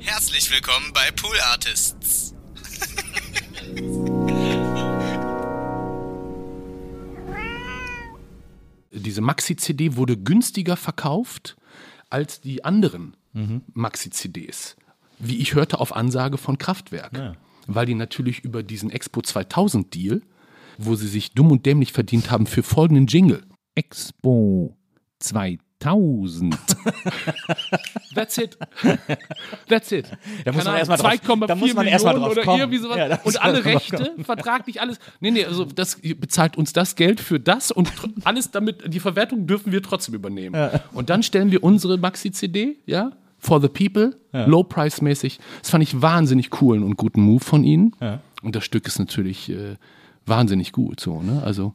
Herzlich willkommen bei Pool Artists. diese Maxi-CD wurde günstiger verkauft als die anderen Maxi-CDs. Wie ich hörte auf Ansage von Kraftwerk. Weil die natürlich über diesen Expo 2000 Deal, wo sie sich dumm und dämlich verdient haben für folgenden Jingle. Expo 2000. That's it. That's it. Da muss Keine man erst mal Ahnung, drauf- da 2,4 muss man erst mal drauf kommen. Ja, und alle Rechte, vertraglich alles. Nee, nee, also das bezahlt uns das Geld für das und alles damit, die Verwertung dürfen wir trotzdem übernehmen. Und dann stellen wir unsere Maxi-CD, ja, for the people, low-price-mäßig. Das fand ich wahnsinnig coolen und guten Move von ihnen. Und das Stück ist natürlich äh, wahnsinnig gut, so, ne? Also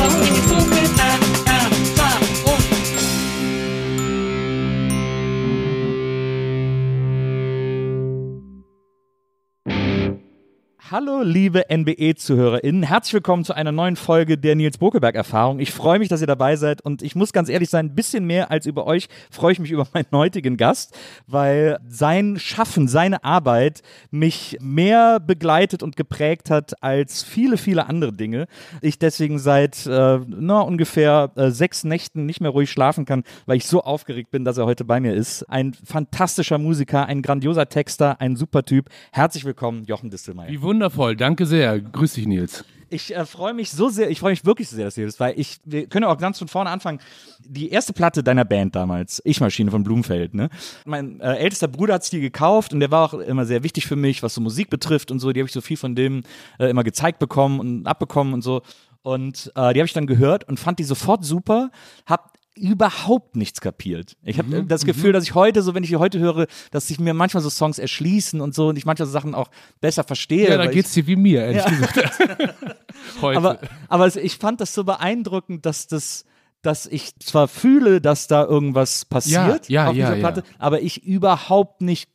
Hallo, liebe NBE-ZuhörerInnen. Herzlich willkommen zu einer neuen Folge der Nils Bokelberg-Erfahrung. Ich freue mich, dass ihr dabei seid und ich muss ganz ehrlich sein, ein bisschen mehr als über euch freue ich mich über meinen heutigen Gast, weil sein Schaffen, seine Arbeit mich mehr begleitet und geprägt hat als viele, viele andere Dinge. Ich deswegen seit äh, na, ungefähr äh, sechs Nächten nicht mehr ruhig schlafen kann, weil ich so aufgeregt bin, dass er heute bei mir ist. Ein fantastischer Musiker, ein grandioser Texter, ein super Typ. Herzlich willkommen, Jochen Distelmeier. Wundervoll, danke sehr. Grüß dich, Nils. Ich äh, freue mich so sehr, ich freue mich wirklich so sehr, dass du hier bist, weil ich, wir können auch ganz von vorne anfangen. Die erste Platte deiner Band damals, Ich Maschine von Blumfeld, ne? Mein äh, ältester Bruder hat die gekauft und der war auch immer sehr wichtig für mich, was so Musik betrifft und so. Die habe ich so viel von dem äh, immer gezeigt bekommen und abbekommen und so. Und äh, die habe ich dann gehört und fand die sofort super, hab überhaupt nichts kapiert. Ich habe äh, das Gefühl, dass ich heute, so wenn ich die heute höre, dass sich mir manchmal so Songs erschließen und so und ich manchmal so Sachen auch besser verstehe. Ja, da weil ich- geht's dir wie mir, ehrlich gesagt. Heute. aber, aber es- ich fand das so beeindruckend, dass das dass ich zwar fühle, dass da irgendwas passiert Ja, ja, auf ja, dieser ja. Platte, aber ich überhaupt nicht,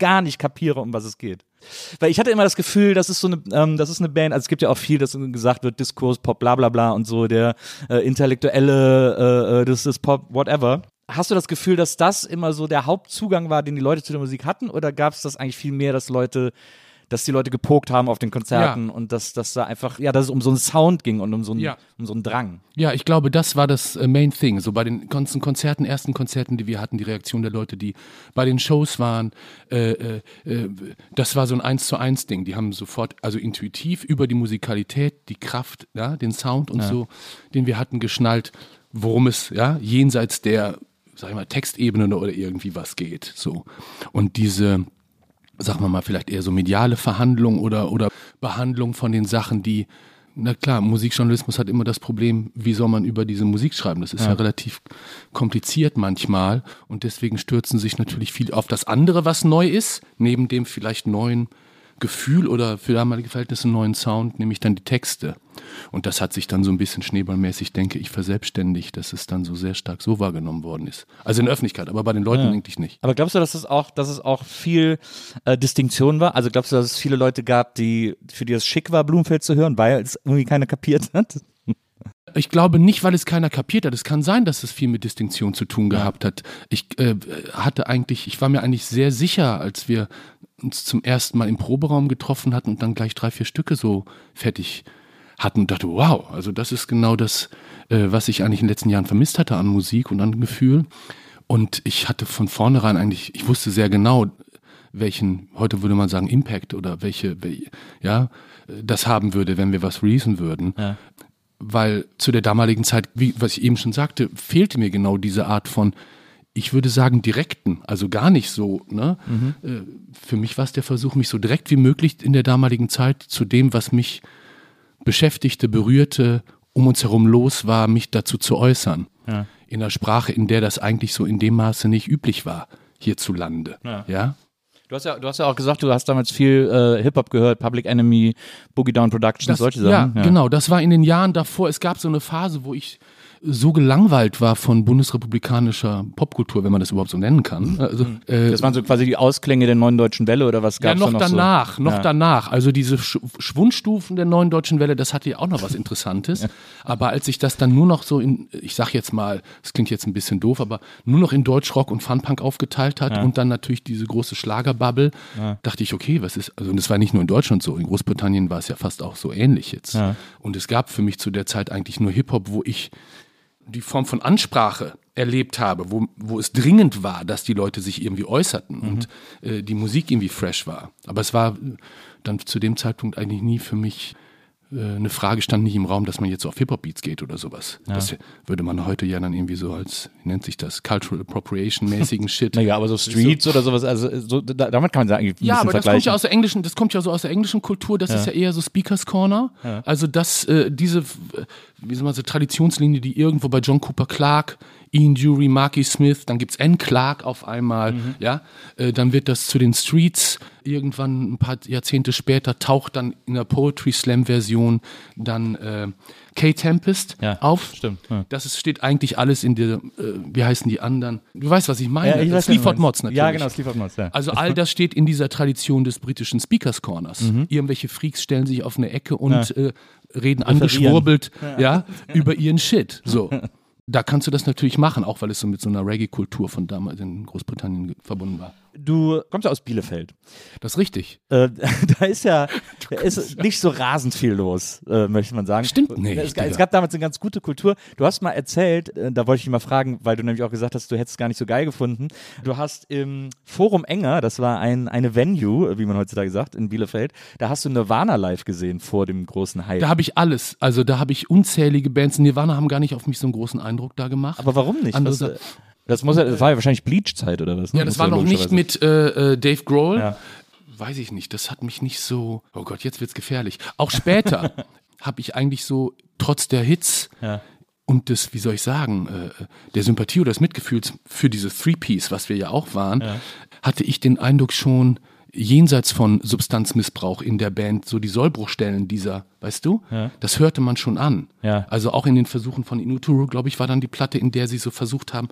gar nicht kapiere, um was es geht. Weil ich hatte immer das Gefühl, das ist so eine, ähm, das ist eine Band, also es gibt ja auch viel, dass gesagt wird, Diskurs, Pop, bla bla bla und so, der äh, intellektuelle, äh, äh, das ist Pop, whatever. Hast du das Gefühl, dass das immer so der Hauptzugang war, den die Leute zu der Musik hatten, oder gab es das eigentlich viel mehr, dass Leute dass die Leute gepokt haben auf den Konzerten Ja. und dass, dass da einfach, ja, dass es um so einen Sound ging und um so einen, Ja. um so einen Drang. Ja, ich glaube, das war das äh, Main Thing. So bei den ganzen Konzerten, ersten Konzerten, die wir hatten, die Reaktion der Leute, die bei den Shows waren, äh, äh, äh, das war so ein Eins zu eins Ding. Die haben sofort, also intuitiv über die Musikalität, die Kraft, ja, den Sound und so, den wir hatten, geschnallt, worum es, ja, jenseits der, sag ich mal, Textebene oder irgendwie was geht. So. Und diese, sagen wir mal, vielleicht eher so mediale Verhandlung oder, oder Behandlung von den Sachen, die, na klar, Musikjournalismus hat immer das Problem, wie soll man über diese Musik schreiben? Das ist ja, relativ kompliziert manchmal und deswegen stürzen sich natürlich viel auf das andere, was neu ist, neben dem vielleicht neuen Gefühl oder für damalige Verhältnisse neuen Sound, nämlich dann die Texte. Und das hat sich dann so ein bisschen schneeballmäßig, denke ich, verselbstständigt, dass es dann so sehr stark so wahrgenommen worden ist. Also in der Öffentlichkeit, aber bei den Leuten eigentlich nicht. Aber glaubst du, dass es auch, dass es auch viel äh, Distinktion war? Also glaubst du, dass es viele Leute gab, die, für die es schick war, Blumenfeld zu hören, weil es irgendwie keiner kapiert hat? Ich glaube nicht, weil es keiner kapiert hat. Es kann sein, dass es viel mit Distinktion zu tun gehabt hat. Ich äh, hatte eigentlich, ich war mir eigentlich sehr sicher, als wir uns zum ersten Mal im Proberaum getroffen hatten und dann gleich drei, vier Stücke so fertig hatten und dachte, wow, also das ist genau das, äh, was ich eigentlich in den letzten Jahren vermisst hatte an Musik und an Gefühl. Und ich hatte von vornherein eigentlich, ich wusste sehr genau, welchen, heute würde man sagen, Impact oder welche, ja, das haben würde, wenn wir was releasen würden. Ja. Weil zu der damaligen Zeit, wie, was ich eben schon sagte, fehlte mir genau diese Art von, ich würde sagen, direkten, also gar nicht so. Ne? Äh, Für mich war es der Versuch, mich so direkt wie möglich in der damaligen Zeit zu dem, was mich beschäftigte, berührte, um uns herum los war, mich dazu zu äußern. Ja. In einer Sprache, in der das eigentlich so in dem Maße nicht üblich war, hierzulande. Ja. ja? Du hast ja, du hast ja auch gesagt, du hast damals viel äh, Hip-Hop gehört, Public Enemy, Boogie Down Productions, solche Sachen. Ja, genau. Das war in den Jahren davor. Es gab so eine Phase, wo ich so gelangweilt war von bundesrepublikanischer Popkultur, wenn man das überhaupt so nennen kann. Also, äh, Das waren so quasi die Ausklänge der neuen deutschen Welle oder was ja, gab's noch da noch danach, so? noch ja. danach. Also diese Sch Schwundstufen der neuen deutschen Welle, das hatte ja auch noch was Interessantes. Aber als ich das dann nur noch so in, ich sag jetzt mal, das klingt jetzt ein bisschen doof, aber nur noch in Deutschrock und Funpunk aufgeteilt hat und dann natürlich diese große Schlagerbubble, dachte ich, okay, was ist, also und das war nicht nur in Deutschland so, in Großbritannien war es ja fast auch so ähnlich jetzt. Und es gab für mich zu der Zeit eigentlich nur Hip-Hop, wo ich die Form von Ansprache erlebt habe, wo, wo es dringend war, dass die Leute sich irgendwie äußerten und äh, die Musik irgendwie fresh war. Aber es war äh, dann zu dem Zeitpunkt eigentlich nie für mich eine Frage stand nicht im Raum, dass man jetzt so auf Hip-Hop-Beats geht oder sowas. Das würde man heute ja dann irgendwie so als, wie nennt sich das, Cultural Appropriation-mäßigen Shit. Naja, aber so Streets oder sowas, also so, da, damit kann man sagen, ein Ja, aber das kommt ja aus der englischen, das kommt ja so aus der englischen Kultur, das ist ja eher so Speakers Corner. Also das, äh, diese, äh, wie soll man sagen, Traditionslinie, die irgendwo bei John Cooper Clark, Ian Dury, Marky Smith, dann gibt's N. Clark auf einmal, ja, äh, dann wird das zu den Streets, irgendwann ein paar Jahrzehnte später taucht dann in der Poetry Slam Version dann äh, Kay Tempest Ja, auf. stimmt, ja. Das ist, steht eigentlich alles in der, äh, wie heißen die anderen? Du weißt, was ich meine. Ja, ich weiß, Sleaford. Mods natürlich. Ja, genau, Sleaford Mods, ja. Also all das steht in dieser Tradition des britischen Speakers Corners. Mhm. Irgendwelche Freaks stellen sich auf eine Ecke und äh, reden angeschwurbelt ja. über ihren Shit. So. Da kannst du das natürlich machen, auch weil es so mit so einer Reggae-Kultur von damals in Großbritannien verbunden war. Du kommst ja aus Bielefeld. Das ist richtig. Äh, da ist ja da ist nicht so rasend viel los, äh, möchte man sagen. Stimmt nicht, Es, es gab damals eine ganz gute Kultur. Du hast mal erzählt, äh, da wollte ich dich mal fragen, weil du nämlich auch gesagt hast, du hättest es gar nicht so geil gefunden. Du hast im Forum Enger, das war ein, eine Venue, äh, wie man heutzutage sagt, in Bielefeld, da hast du Nirvana live gesehen vor dem großen Hype. Da habe ich alles. Also da habe ich unzählige Bands. Nirvana haben gar nicht auf mich so einen großen Eindruck da gemacht. Aber warum nicht? Andere äh, das, muss ja, das war ja wahrscheinlich Bleach-Zeit oder was? ne? Ja, das Muss war noch nicht mit äh, äh, Dave Grohl. Ja. Weiß ich nicht. Das hat mich nicht so. Oh Gott, jetzt wird's gefährlich. Auch später habe ich eigentlich so trotz der Hits Ja. und des, wie soll ich sagen, äh, der Sympathie oder des Mitgefühls für diese Three Piece, was wir ja auch waren, hatte ich den Eindruck schon jenseits von Substanzmissbrauch in der Band, so die Sollbruchstellen dieser, weißt du, das hörte man schon an. Ja. Also auch in den Versuchen von Inuturu, glaube ich, war dann die Platte, in der sie so versucht haben,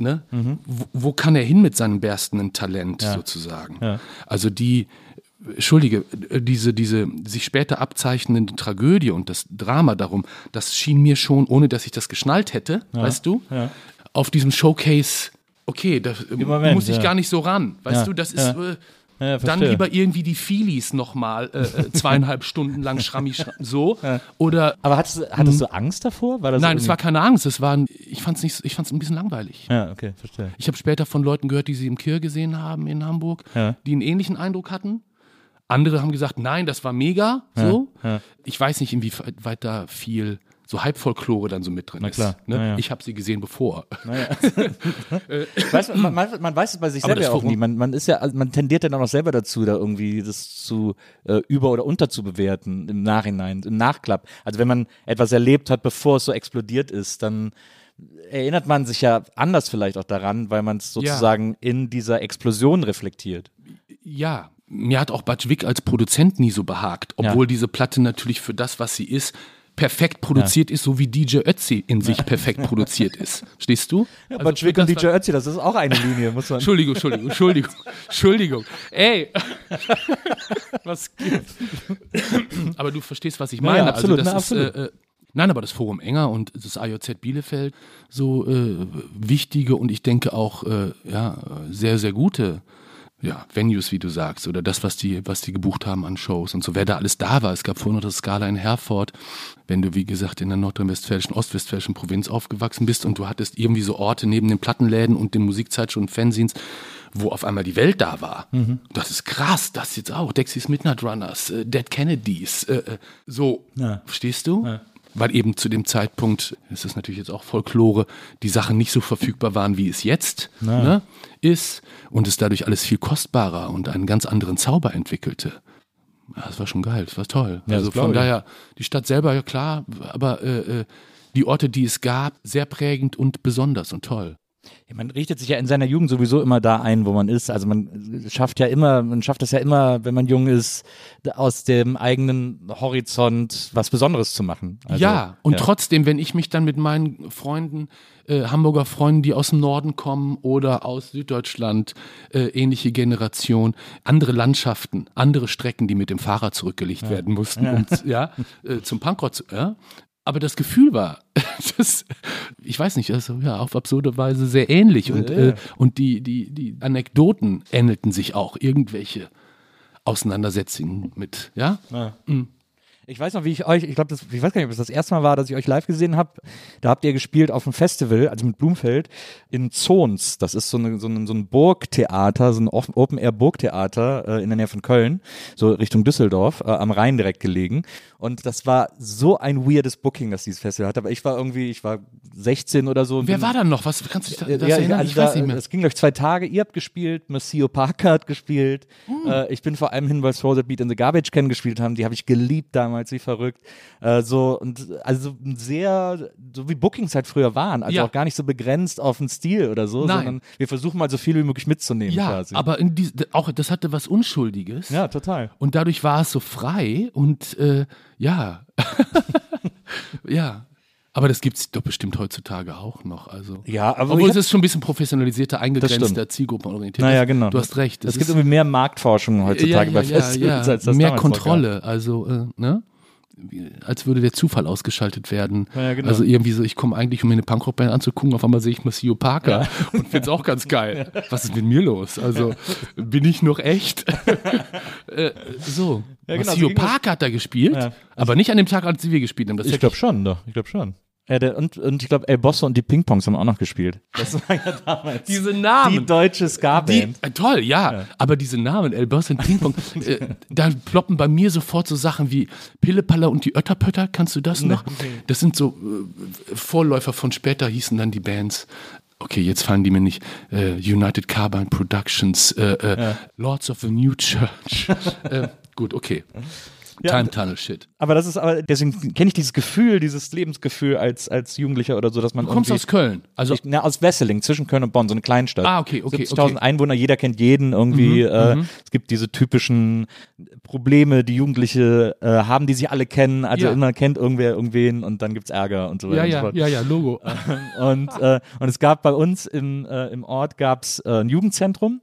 ne? Wo, wo kann er hin mit seinem berstenden Talent sozusagen? Also die, Entschuldige, diese, diese sich später abzeichnende Tragödie und das Drama darum, das schien mir schon, ohne dass ich das geschnallt hätte, weißt du, auf diesem Showcase, okay, da Moment, muss ich ja. gar nicht so ran, weißt Ja, du, das ist. Äh, Ja, dann lieber irgendwie die Feelies nochmal äh, äh, zweieinhalb Stunden lang schrammi schram, so. Oder Aber hattest, du- hattest du Angst davor? War das Nein, es irgendwie- war keine Angst. Es war, ein- ich fand es nicht, ich fand's ein bisschen langweilig. Ja, okay, verstehe. Ich habe später von Leuten gehört, die sie im Kir gesehen haben in Hamburg, Ja. die einen ähnlichen Eindruck hatten. Andere haben gesagt, nein, das war mega. So. Ich weiß nicht, inwieweit da viel so Halbfolklore dann so mit drin Na klar, ist. Ne? na ja. Ich habe sie gesehen bevor. Weiß, man, man, man weiß es bei sich selber ja auch nie. Man, man ist ja, also man tendiert dann auch noch selber dazu, da irgendwie das zu äh, über- oder unterzubewerten im Nachhinein, im Nachklapp. Also wenn man etwas erlebt hat, bevor es so explodiert ist, dann erinnert man sich ja anders vielleicht auch daran, weil man es sozusagen in dieser Explosion reflektiert. Ja, mir hat auch Butch Vig als Produzent nie so behagt, obwohl diese Platte natürlich für das, was sie ist, perfekt produziert ist, so wie DJ Ötzi in sich perfekt produziert ist. Stehst du? Ja, Also aber Schwick für und DJ Ötzi, das ist auch eine Linie, muss man. Entschuldigung, Entschuldigung, Entschuldigung, Entschuldigung. Ey, was gibt? Aber du verstehst, was ich meine. ja, absolut, also na, das absolut. ist, äh, äh, Nein, aber das Forum Enger und das AJZ Bielefeld so äh, wichtige und ich denke auch äh, ja, sehr, sehr gute ja, Venues, wie du sagst, oder das, was die, was die gebucht haben an Shows und so, wer da alles da war. Es gab vorhin noch das Skala in Herford, wenn du, wie gesagt, in der nordrhein-westfälischen, ostwestfälischen Provinz aufgewachsen bist und du hattest irgendwie so Orte neben den Plattenläden und den Musikzeitschriften und Fanzines, wo auf einmal die Welt da war. Mhm. Das ist krass, das jetzt auch. Dexys Midnight Runners, äh, Dead Kennedys, äh, äh, so, Ja. verstehst du? Weil eben zu dem Zeitpunkt, das ist natürlich jetzt auch Folklore, die Sachen nicht so verfügbar waren, wie es jetzt ne, ist und es dadurch alles viel kostbarer und einen ganz anderen Zauber entwickelte. Ja, das war schon geil, das war toll. Ja, also von daher, die Stadt selber, ja klar, aber äh, äh, die Orte, die es gab, sehr prägend und besonders und toll. Ja, man richtet sich ja in seiner Jugend sowieso immer da ein, wo man ist. Also man schafft ja immer, man schafft es ja immer, wenn man jung ist, aus dem eigenen Horizont was Besonderes zu machen. Also, ja, und ja. trotzdem, wenn ich mich dann mit meinen Freunden, äh, Hamburger Freunden, die aus dem Norden kommen oder aus Süddeutschland, äh, ähnliche Generation, andere Landschaften, andere Strecken, die mit dem Fahrrad zurückgelegt werden mussten, um ja, äh, zum Punkrock zu, ja. Aber das Gefühl war, das, ich weiß nicht, also ja, auf absurde Weise sehr ähnlich. Und, äh, und die, die, die Anekdoten ähnelten sich auch, irgendwelche Auseinandersetzungen mit, ja. Ich weiß noch, wie ich euch, ich glaube, ich weiß gar nicht, ob es das erste Mal war, dass ich euch live gesehen habe. Da habt ihr gespielt auf einem Festival, also mit Blumfeld, in Zons. Das ist so, eine, so, ein, so ein Burgtheater, so ein Open-Air-Burgtheater äh, in der Nähe von Köln, so Richtung Düsseldorf, äh, am Rhein direkt gelegen. Und das war so ein weirdes Booking, das dieses Festival hatte. Aber ich war irgendwie, ich war 16 oder so. Wer war dann noch? Was kannst du dich da, das ja, erinnern? also ich weiß da, nicht mehr. Es ging gleich zwei Tage. Ihr habt gespielt, Maceo Parker hat gespielt. Hm. Äh, ich bin vor allem hin, weil the Beat in the Garbage Can gespielt haben. Die habe ich geliebt damals, wie verrückt. Äh, so und also sehr, so wie Bookings halt früher waren. Also Ja. auch gar nicht so begrenzt auf den Stil oder so, Nein. sondern wir versuchen mal so viel wie möglich mitzunehmen Ja, quasi. aber in dies, auch das hatte was Unschuldiges. ja, total. Und dadurch war es so frei und äh, ja. ja. Aber das gibt es doch bestimmt heutzutage auch noch. Also. Ja, aber Obwohl es ist schon ein bisschen professionalisierter, eingegrenzter, zielgruppenorientiert. Naja, genau. Du hast recht. Es gibt irgendwie mehr Marktforschung heutzutage ja, bei ja, ja, Festivals, ja. als das Mehr. Kontrolle. Also, äh, ne? Als würde der Zufall ausgeschaltet werden. Ja, genau. Also irgendwie so, ich komme eigentlich, um mir eine Punkrock-Band anzugucken, auf einmal sehe ich Maceo Parker und finde es auch ganz geil. Was ist mit mir los? Also bin ich noch echt? äh, so. Ja, genau, das. Parker hat da gespielt, Ja. aber nicht an dem Tag, als wir gespielt haben. Das Ich glaube schon, doch. Ich glaube schon. Ja, der, und, und ich glaube, El Bosso und die Ping-Pongs haben auch noch gespielt. Das war ja damals Diese Namen. die deutsche Ska-Band. äh, toll, ja. Aber diese Namen, El Boss und Ping Pong, äh, da ploppen bei mir sofort so Sachen wie Pillepaller und die Ötterpötter, kannst du das noch? Das sind so äh, Vorläufer von später hießen dann die Bands. Okay, jetzt fallen die mir nicht. Äh, United Carbine Productions, äh, äh, Lords of the New Church. äh, gut, okay. Time Tunnel Shit. Aber das ist aber, deswegen kenne ich dieses Gefühl, dieses Lebensgefühl als, als Jugendlicher oder so, dass man Du kommst aus Köln. Also Ich, na, aus Wesseling, zwischen Köln und Bonn, so eine Kleinstadt. Ah, okay, okay, 70.000 okay. Mhm, Einwohner, jeder kennt jeden irgendwie. äh, Es gibt diese typischen Probleme, die Jugendliche äh, haben, die sich alle kennen. Also Ja. immer kennt irgendwer irgendwen und dann gibt's Ärger und so weiter ja, und so ja, fort. ja, ja, Logo. Und, äh, und es gab bei uns im, äh, im Ort gab's äh, ein Jugendzentrum.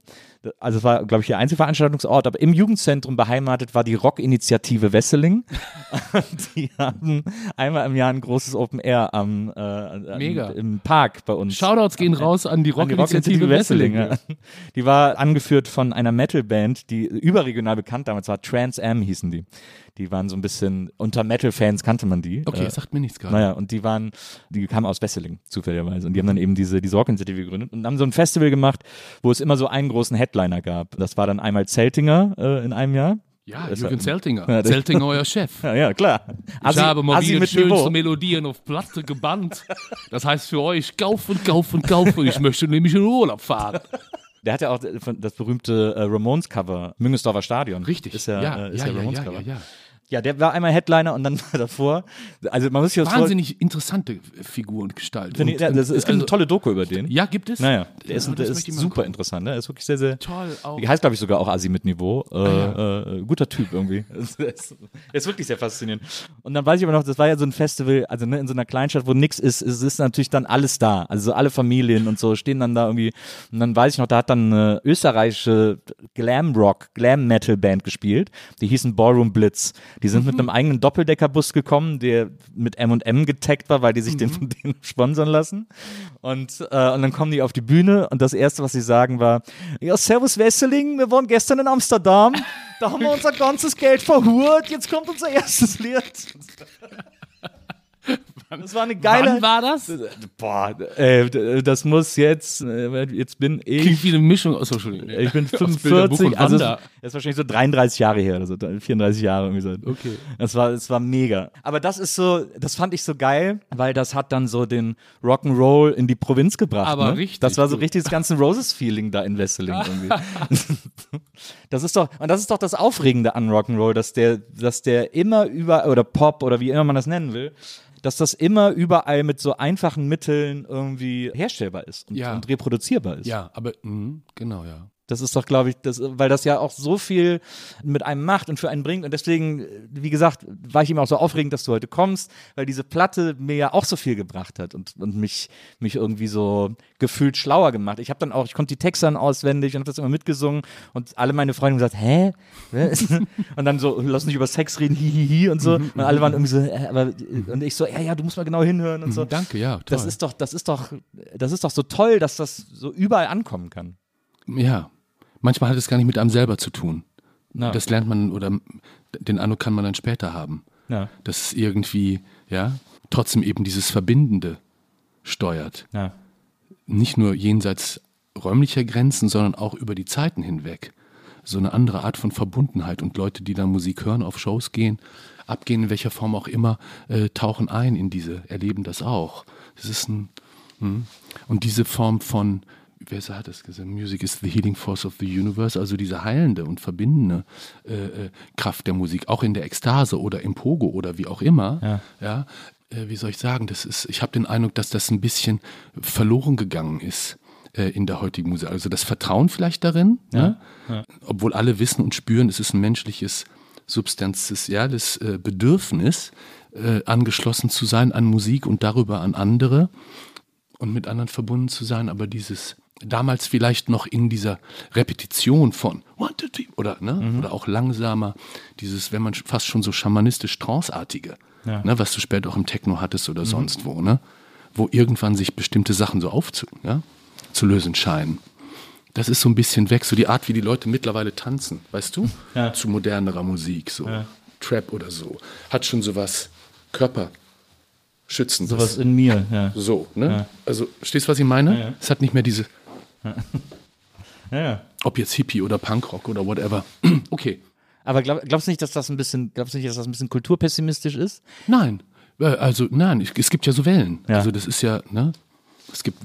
Also es war, glaube ich, der Einzelveranstaltungsort, aber im Jugendzentrum beheimatet war die Rockinitiative Wesseling. Die haben einmal im Jahr ein großes Open Air am, äh, Mega. im Park bei uns. Shoutouts gehen raus an die An die Rockinitiative Wesseling. ja. Die war angeführt von einer Metalband, die überregional bekannt damals war. Trans Am hießen die. Die waren so ein bisschen, unter Metal-Fans kannte man die. Okay, Äh, sagt mir nichts gerade. naja, und die waren, die kamen aus Wesseling, zufälligerweise. Und die haben dann eben diese, diese Rock-Initiative gegründet und haben so ein Festival gemacht, wo es immer so einen großen Headliner gab. Das war dann einmal Zeltinger äh, in einem Jahr. Ja, Das- Jürgen Zeltinger. Ja, Zeltinger, euer Chef. Ja, ja klar. ich habe mal Assi wieder schönste Niveau. Melodien auf Platte gebannt. Das heißt für euch, kaufen, kaufen, kaufen. Ich möchte nämlich in Urlaub fahren. Der hat ja auch von- das berühmte äh, Ramones-Cover, Müngesdorfer Stadion. Richtig. Ist ja, ja, äh, ist ja, ja, Ramones-Cover. ja, ja. Ja, der war einmal Headliner und dann war davor. Also man muss sich Wahnsinnig interessante Figur und Gestalt. Und- ja, das, es gibt also- eine tolle Doku über den. Ja, gibt es? Naja, der ist, Ja, der ist ich mal super gucken. interessant. Ne? Der ist wirklich sehr, sehr. Toll auch. Heißt, glaube ich, sogar auch Asi mit Niveau. Äh, Ah, äh, guter Typ irgendwie. Der ist, der ist wirklich sehr faszinierend. Und dann weiß ich aber noch, das war ja so ein Festival, also ne, in so einer Kleinstadt, wo nichts ist, es ist natürlich dann alles da. Also alle Familien und so stehen dann da irgendwie. Und dann weiß ich noch, da hat dann eine österreichische Glam-Rock, Glam-Metal-Band gespielt. Die hießen Ballroom Blitz. Die sind mit einem eigenen Doppeldeckerbus gekommen, der mit M&M getaggt war, weil die sich den von denen sponsern lassen. Und, äh, und dann kommen die auf die Bühne und das Erste, was sie sagen, war, ja, servus Wesseling, wir waren gestern in Amsterdam, da haben wir unser ganzes Geld verhurt, jetzt kommt unser erstes Lied. Das war eine geile. Wann war das? Boah, äh, das muss jetzt, äh, jetzt bin ich. Klingt wie eine Mischung aus, Entschuldigung. Ich bin Aus Bilderbuch 45, und also das ist wahrscheinlich so 33 Jahre her oder so, 34 Jahre irgendwie so. Okay. Das war, das war mega. Aber das ist so, das fand ich so geil, weil das hat dann so den Rock'n'Roll in die Provinz gebracht. Aber ne? richtig Das war so richtig das ganze Roses-Feeling da in Wesseling irgendwie. das ist doch, und das ist doch das Aufregende an Rock'n'Roll, dass der, dass der immer über, oder Pop oder wie immer man das nennen will, dass das immer überall mit so einfachen Mitteln irgendwie herstellbar ist und, Ja. und reproduzierbar ist. Ja, aber, mh, genau, ja. Das ist doch, glaube ich, das, weil das ja auch so viel mit einem macht und für einen bringt. Und deswegen, wie gesagt, war ich ihm auch so aufregend, dass du heute kommst, weil diese Platte mir ja auch so viel gebracht hat und, und mich, mich irgendwie so gefühlt schlauer gemacht. Ich habe dann auch, ich konnte die Texte dann auswendig und habe das immer mitgesungen und alle meine Freunde haben gesagt, hä? Und dann so, lass nicht über Sex reden, hihihi und so. Und alle waren irgendwie so, äh, aber, und ich so, ja, ja, du musst mal genau hinhören und so. Danke, ja, toll. Das ist doch, das ist doch, das ist doch so toll, dass das so überall ankommen kann. Ja, manchmal hat es gar nicht mit einem selber zu tun. Na. Das lernt man oder den Eindruck kann man dann später haben. Ja. Dass es irgendwie, ja, trotzdem eben dieses Verbindende steuert. Ja. Nicht nur jenseits räumlicher Grenzen, sondern auch über die Zeiten hinweg. So eine andere Art von Verbundenheit und Leute, die dann Musik hören, auf Shows gehen, abgehen, in welcher Form auch immer, äh, tauchen ein in diese, erleben das auch. Das ist ein, hm. und diese Form von, wer hat das gesagt? Music is the healing force of the universe, also diese heilende und verbindende äh, äh, Kraft der Musik, auch in der Ekstase oder im Pogo oder wie auch immer. Ja. äh, wie soll ich sagen? Das ist, ich habe den Eindruck, dass das ein bisschen verloren gegangen ist äh, in der heutigen Musik. Also das Vertrauen vielleicht darin, ne? obwohl alle wissen und spüren, es ist ein menschliches substanzielles äh, Bedürfnis, angeschlossen zu sein an Musik und darüber an andere und mit anderen verbunden zu sein, aber dieses damals vielleicht noch in dieser Repetition von one, two, three, oder, ne, oder auch langsamer, dieses, wenn man fast schon so schamanistisch tranceartige, ne, was du später auch im Techno hattest oder sonst wo, ne, wo irgendwann sich bestimmte Sachen so aufzu, ja, zu lösen scheinen. Das ist so ein bisschen weg, so die Art, wie die Leute mittlerweile tanzen, weißt du? Ja. Zu modernerer Musik, so Trap oder so. Hat schon sowas Körperschützendes. Sowas in mir, ja. So, ne? Also, stehst du, was ich meine? Es hat nicht mehr diese, ja, ob jetzt Hippie oder Punkrock oder whatever. okay. Aber glaub, glaubst du nicht, dass das ein bisschen, glaubst du nicht, dass das ein bisschen kulturpessimistisch ist? Nein. Äh, Also, nein, es- es gibt ja so Wellen. Ja. Also, das ist ja, ne? Es gibt,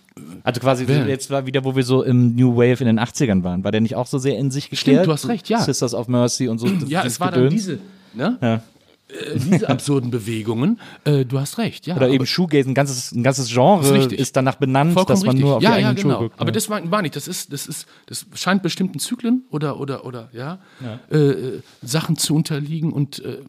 Also quasi Wer? jetzt war wieder, wo wir so im New Wave in den 80ern waren. War der nicht auch so sehr in sich gekehrt? du hast recht, ja. Sisters of Mercy und so. das- ja, es war dann diese, ne? Ja. Äh, diese absurden Bewegungen. Äh, du hast recht, ja. Oder eben Shoegaze, ein ganzes, ein ganzes Genre Ist ist danach benannt, Vollkommen dass man richtig. nur auf ja, die ja, eigenen Schuhe genau. guckt. Aber ja. das war, war nicht, das ist, das ist, das scheint bestimmten Zyklen oder oder oder ja, Äh, äh, Sachen zu unterliegen und äh,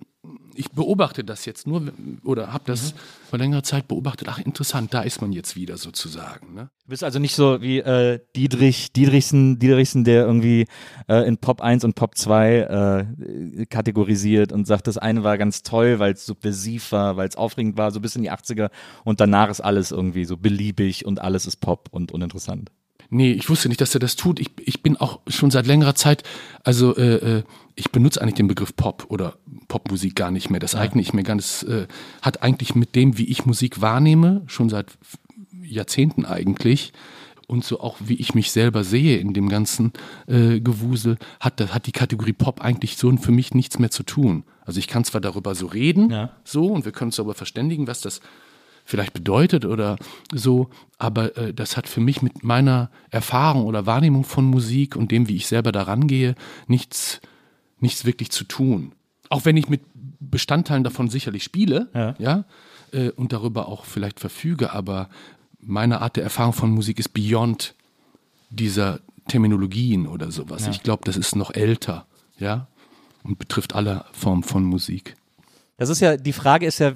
ich beobachte das jetzt nur oder habe das vor längerer Zeit beobachtet. Ach, interessant, da ist man jetzt wieder sozusagen. Ne? Du bist also nicht so wie äh, Dietrich, Dietrichsen, Dietrichsen, der irgendwie äh, in Pop 1 und Pop 2 äh, kategorisiert und sagt, das eine war ganz toll, weil es subversiv war, weil es aufregend war, so bis in die 80er und danach ist alles irgendwie so beliebig und alles ist Pop und uninteressant. Nee, ich wusste nicht, dass er das tut. Ich, ich bin auch schon seit längerer Zeit, also äh, äh, ich benutze eigentlich den Begriff Pop oder Popmusik gar nicht mehr. Das eigne ich mir ganz, äh, hat eigentlich mit dem, wie ich Musik wahrnehme, schon seit Jahrzehnten eigentlich, und so auch wie ich mich selber sehe in dem ganzen äh, Gewusel, hat, das, hat die Kategorie Pop eigentlich so für mich nichts mehr zu tun. Also ich kann zwar darüber so reden, Ja. so, und wir können uns darüber verständigen, was das vielleicht bedeutet oder so, aber äh, das hat für mich mit meiner Erfahrung oder Wahrnehmung von Musik und dem, wie ich selber daran gehe, nichts, nichts wirklich zu tun. Auch wenn ich mit Bestandteilen davon sicherlich spiele, ja, äh, und darüber auch vielleicht verfüge, aber meine Art der Erfahrung von Musik ist beyond dieser Terminologien oder sowas. Ich glaube, das ist noch älter, ja, und betrifft alle Formen von Musik. Das ist ja, die Frage ist ja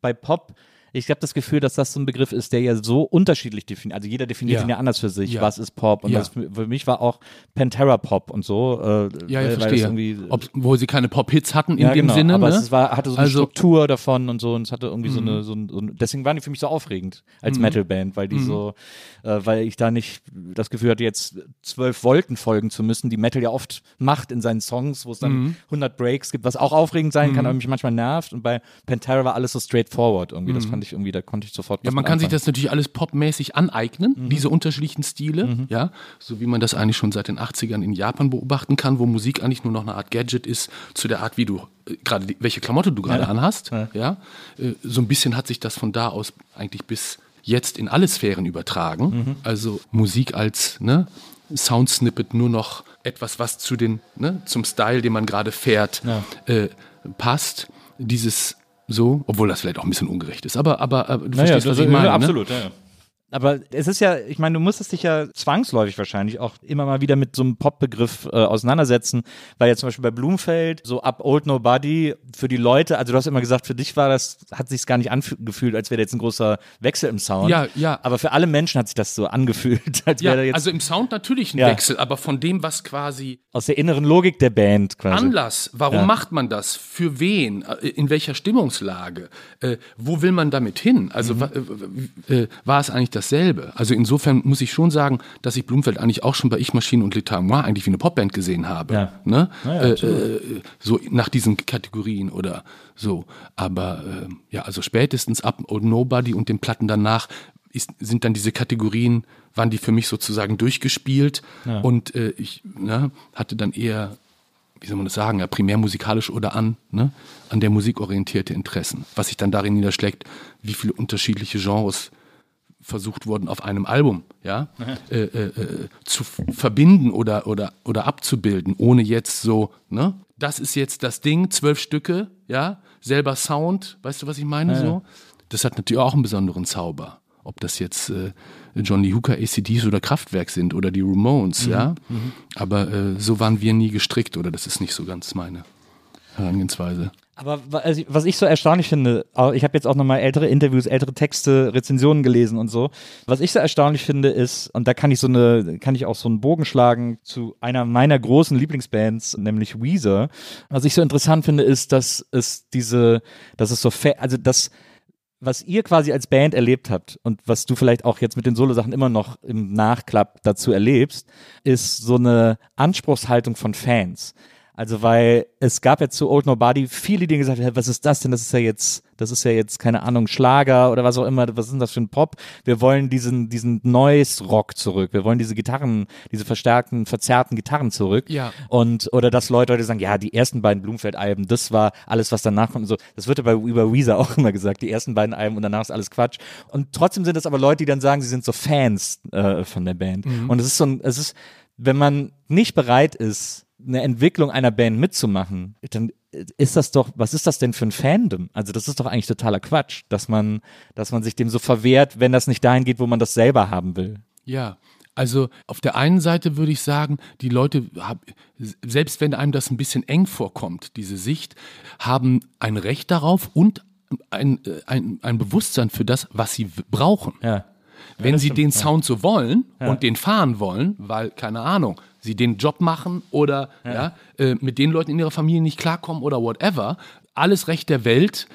bei Pop, ich habe das Gefühl, dass das so ein Begriff ist, der ja so unterschiedlich definiert. Also jeder definiert Ja. ihn ja anders für sich. Ja. Was ist Pop? Und Ja. das für für mich war auch Pantera Pop und so. Äh, Ja, das verstehe. irgendwie- Ob, wo sie keine Pop-Hits hatten in dem genau, Sinne. aber ne? es war, hatte so eine Also- Mhm. Struktur davon und so und es hatte irgendwie so, eine, so, ein, so ein, deswegen waren die für mich so aufregend als Metalband, weil die Mhm. so, äh, weil ich da nicht das Gefühl hatte, jetzt zwölf Volten folgen zu müssen, die Metal ja oft macht in seinen Songs, wo es dann Mhm. 100 Breaks gibt, was auch aufregend sein kann, aber mich manchmal nervt und bei Pantera war alles so straightforward irgendwie, das fand ich irgendwie, da konnte ich sofort Mhm. Ja, man kann sich anfangen. das natürlich alles popmäßig aneignen, Mhm. diese unterschiedlichen Stile, ja, so wie man das eigentlich schon seit den 80ern in Japan beobachten kann, wo Musik eigentlich nur noch eine Art Gadget ist zu der Art, wie du äh, gerade welche Klamotte du gerade anhast, ja, Äh, so ein bisschen hat sich das von da aus eigentlich bis jetzt in alle Sphären übertragen. Mhm. Also Musik als ne, Soundsnippet nur noch etwas, was zu den ne, zum Style, den man gerade fährt, äh, passt. Dieses so, obwohl das vielleicht auch ein bisschen ungerecht ist, aber aber, aber du verstehst, was ich meine. ja, ne? absolut, ja, ja. Aber es ist ja, ich meine, du musstest dich ja zwangsläufig wahrscheinlich auch immer mal wieder mit so einem Pop-Begriff äh, auseinandersetzen, weil ja zum Beispiel bei Blumfeld so ab Old Nobody für die Leute, also du hast immer gesagt, für dich war das, hat sich gar nicht angefühlt, als wäre jetzt ein großer Wechsel im Sound. Ja, ja. Aber für alle Menschen hat sich das so angefühlt, als Ja, wäre da jetzt also im Sound natürlich ein Ja. Wechsel, aber von dem, was quasi aus der inneren Logik der Band quasi. Anlass, warum Ja. macht man das, für wen, äh, in welcher Stimmungslage, äh, wo will man damit hin? Also Mhm. äh, äh, war es eigentlich dasselbe? Also insofern muss ich schon sagen, dass ich Blumfeld eigentlich auch schon bei Ich Maschine und L'État Noir eigentlich wie eine Popband gesehen habe. Ja. Ne? Ja, ja, äh, äh, so nach diesen Kategorien oder so. Aber äh, ja, also spätestens ab Old Nobody und den Platten danach ist, sind dann diese Kategorien, waren die für mich sozusagen durchgespielt und äh, ich ne, hatte dann eher, wie soll man das sagen, ja, primär musikalisch oder an, ne, an der Musik orientierte Interessen, was sich dann darin niederschlägt, wie viele unterschiedliche Genres versucht wurden auf einem Album, ja, äh, äh, äh, zu verbinden oder, oder, oder abzubilden, ohne jetzt so, ne, das ist jetzt das Ding, zwölf Stücke, ja, selber Sound, weißt du, was ich meine, so? Das hat natürlich auch einen besonderen Zauber. Ob das jetzt äh, John Lee Hooker, ACDs oder Kraftwerk sind oder die Ramones, ja. Aber äh, so waren wir nie gestrickt oder das ist nicht so ganz meine Herangehensweise. Aber also, was ich so erstaunlich finde, ich habe jetzt auch nochmal ältere Interviews, ältere Texte, Rezensionen gelesen und so. Was ich so erstaunlich finde ist, und da kann ich so eine, kann ich auch so einen Bogen schlagen zu einer meiner großen Lieblingsbands, nämlich Weezer. Was ich so interessant finde, ist, dass es diese, dass es so, also das, was ihr quasi als Band erlebt habt und was du vielleicht auch jetzt mit den Solo-Sachen immer noch im Nachklapp dazu erlebst, ist so eine Anspruchshaltung von Fans. Also weil es gab ja zu Old Nobody viele, die gesagt haben, was ist das denn? Das ist ja jetzt, das ist ja jetzt keine Ahnung Schlager oder was auch immer. Was ist denn das für ein Pop? Wir wollen diesen diesen Noise Rock zurück. Wir wollen diese Gitarren, diese verstärkten, verzerrten Gitarren zurück. Ja. Und oder dass Leute heute sagen, ja, die ersten beiden Blumfeld-Alben, das war alles, was danach kommt. und So, das wird ja bei über Weezer auch immer gesagt. Die ersten beiden Alben und danach ist alles Quatsch. Und trotzdem sind es aber Leute, die dann sagen, sie sind so Fans äh, von der Band. Und es ist so ein, es ist, wenn man nicht bereit ist, eine Entwicklung einer Band mitzumachen, dann ist das doch, was ist das denn für ein Fandom? Also das ist doch eigentlich totaler Quatsch, dass man, dass man sich dem so verwehrt, wenn das nicht dahin geht, wo man das selber haben will. Ja, also auf der einen Seite würde ich sagen, die Leute, selbst wenn einem das ein bisschen eng vorkommt, diese Sicht, haben ein Recht darauf und ein, äh, ein, ein Bewusstsein für das, was sie brauchen. Ja. Wenn sie den Sound so wollen und den fahren wollen, weil, keine Ahnung, sie den Job machen oder ja. äh, mit den Leuten in ihrer Familie nicht klarkommen oder whatever, alles Recht der Welt.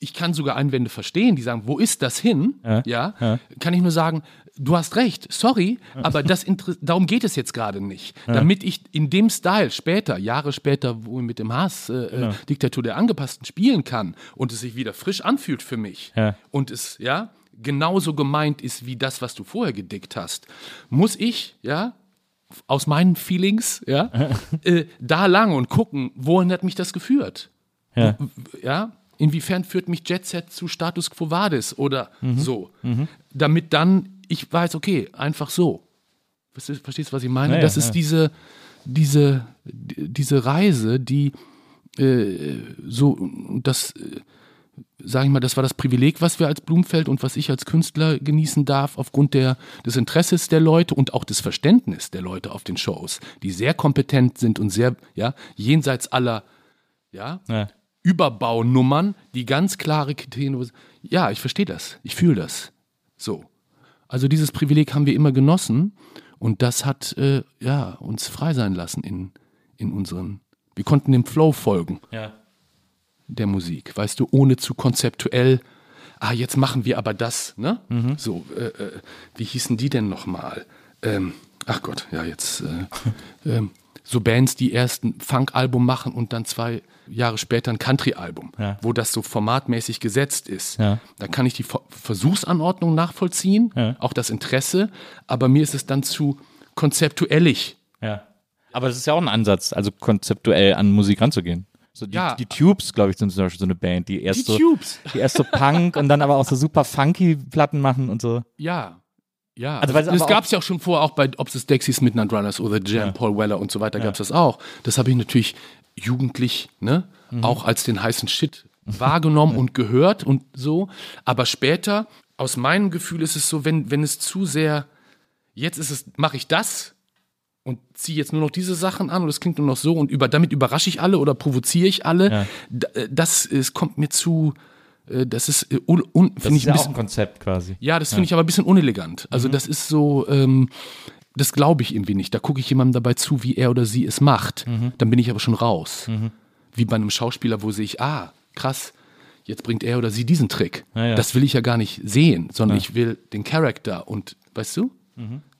Ich kann sogar Einwände verstehen, die sagen, wo ist das hin? Ja, kann ich nur sagen, du hast recht, sorry, aber das inter- darum geht es jetzt gerade nicht. Damit ich in dem Style später, Jahre später, wo ich mit dem Hass äh, äh, Diktatur der Angepassten spielen kann und es sich wieder frisch anfühlt für mich Ja. und es, ja, genauso gemeint ist wie das, was du vorher gedickt hast, muss ich, ja, aus meinen Feelings, ja, äh, da lang und gucken, wohin hat mich das geführt? Ja. Ja, inwiefern führt mich Jet Set zu Status Quo Vadis oder so, damit dann ich weiß, okay, einfach so. Verstehst du, was ich meine? Ja, ja, das ist ja. diese, diese, diese Reise, die äh, so, das, äh, sage ich mal, das war das Privileg, was wir als Blumfeld und was ich als Künstler genießen darf, aufgrund der, des Interesses der Leute und auch des Verständnisses der Leute auf den Shows, die sehr kompetent sind und sehr, ja, jenseits aller, ja, Ja. Überbaunummern, die ganz klare Kriterien. Ja, ich verstehe das. Ich fühle das. So. Also dieses Privileg haben wir immer genossen und das hat äh, ja, uns frei sein lassen in, in unseren. Wir konnten dem Flow folgen Ja. Der Musik, weißt du, ohne zu konzeptuell. Ah, jetzt machen wir aber das, ne? So, äh, äh, wie hießen die denn nochmal? Ähm, ach Gott, ja, jetzt äh, ähm, so Bands, die erst ein Funk-Album machen und dann zwei Jahre später ein Country-Album, Ja. wo das so formatmäßig gesetzt ist. Ja. Da kann ich die Ver- Versuchsanordnung nachvollziehen, Ja. auch das Interesse, aber mir ist es dann zu konzeptuellig. Ja. Aber das ist ja auch ein Ansatz, also konzeptuell an Musik ranzugehen. So die, Ja. die Tubes, glaube ich, sind zum Beispiel so eine Band, die erst Die so, Tubes. die erst so Punk und dann aber auch so super funky Platten machen und so. Ja. Ja, Also, also, das gab es ja auch schon vor, auch bei, ob es Dexys Midnight Runners oder Jam, Paul Weller und so weiter, gab es das auch. Das habe ich natürlich jugendlich, ne, Mhm. auch als den heißen Shit wahrgenommen und gehört und so. Aber später, aus meinem Gefühl ist es so, wenn, wenn es zu sehr, jetzt ist es, mache ich das und ziehe jetzt nur noch diese Sachen an und es klingt nur noch so und über, damit überrasche ich alle oder provoziere ich alle. Ja. Äh, Das es kommt mir zu, äh, das ist, äh, un, un, Das ist ich ja ein bisschen ein Konzept quasi. ja, das finde ich aber ein bisschen unelegant. Also das ist so, ähm, das glaube ich irgendwie nicht. Da gucke ich jemandem dabei zu, wie er oder sie es macht. Dann bin ich aber schon raus. Wie bei einem Schauspieler, wo sehe ich, ah, krass, jetzt bringt er oder sie diesen Trick. Ja, ja. Das will ich ja gar nicht sehen, sondern ich will den Charakter und, weißt du,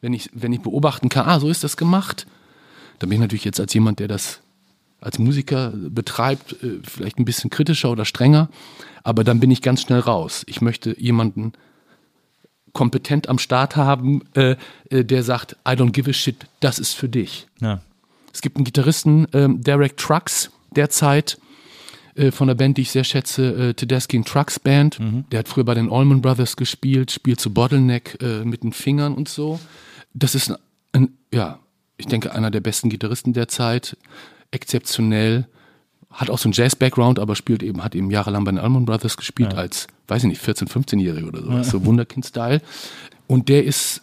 wenn, ich, wenn ich beobachten kann, ah, so ist das gemacht, dann bin ich natürlich jetzt als jemand, der das als Musiker betreibt, äh, vielleicht ein bisschen kritischer oder strenger, aber dann bin ich ganz schnell raus. Ich möchte jemanden kompetent am Start haben, äh, äh, der sagt, I don't give a shit, das ist für dich. Ja. Es gibt einen Gitarristen, ähm, Derek Trucks, derzeit äh, von der Band, die ich sehr schätze, äh, Tedeschi Trucks Band. Der hat früher bei den Allman Brothers gespielt, spielt so Bottleneck äh, mit den Fingern und so. Das ist ein, ein, ja, ich denke, einer der besten Gitarristen derzeit. Exzeptionell. Hat auch so einen Jazz-Background, aber spielt eben, hat eben jahrelang bei den Allman Brothers gespielt als, weiß ich nicht, 14-, 15-Jähriger oder sowas, so Wunderkind-Style. Und der ist,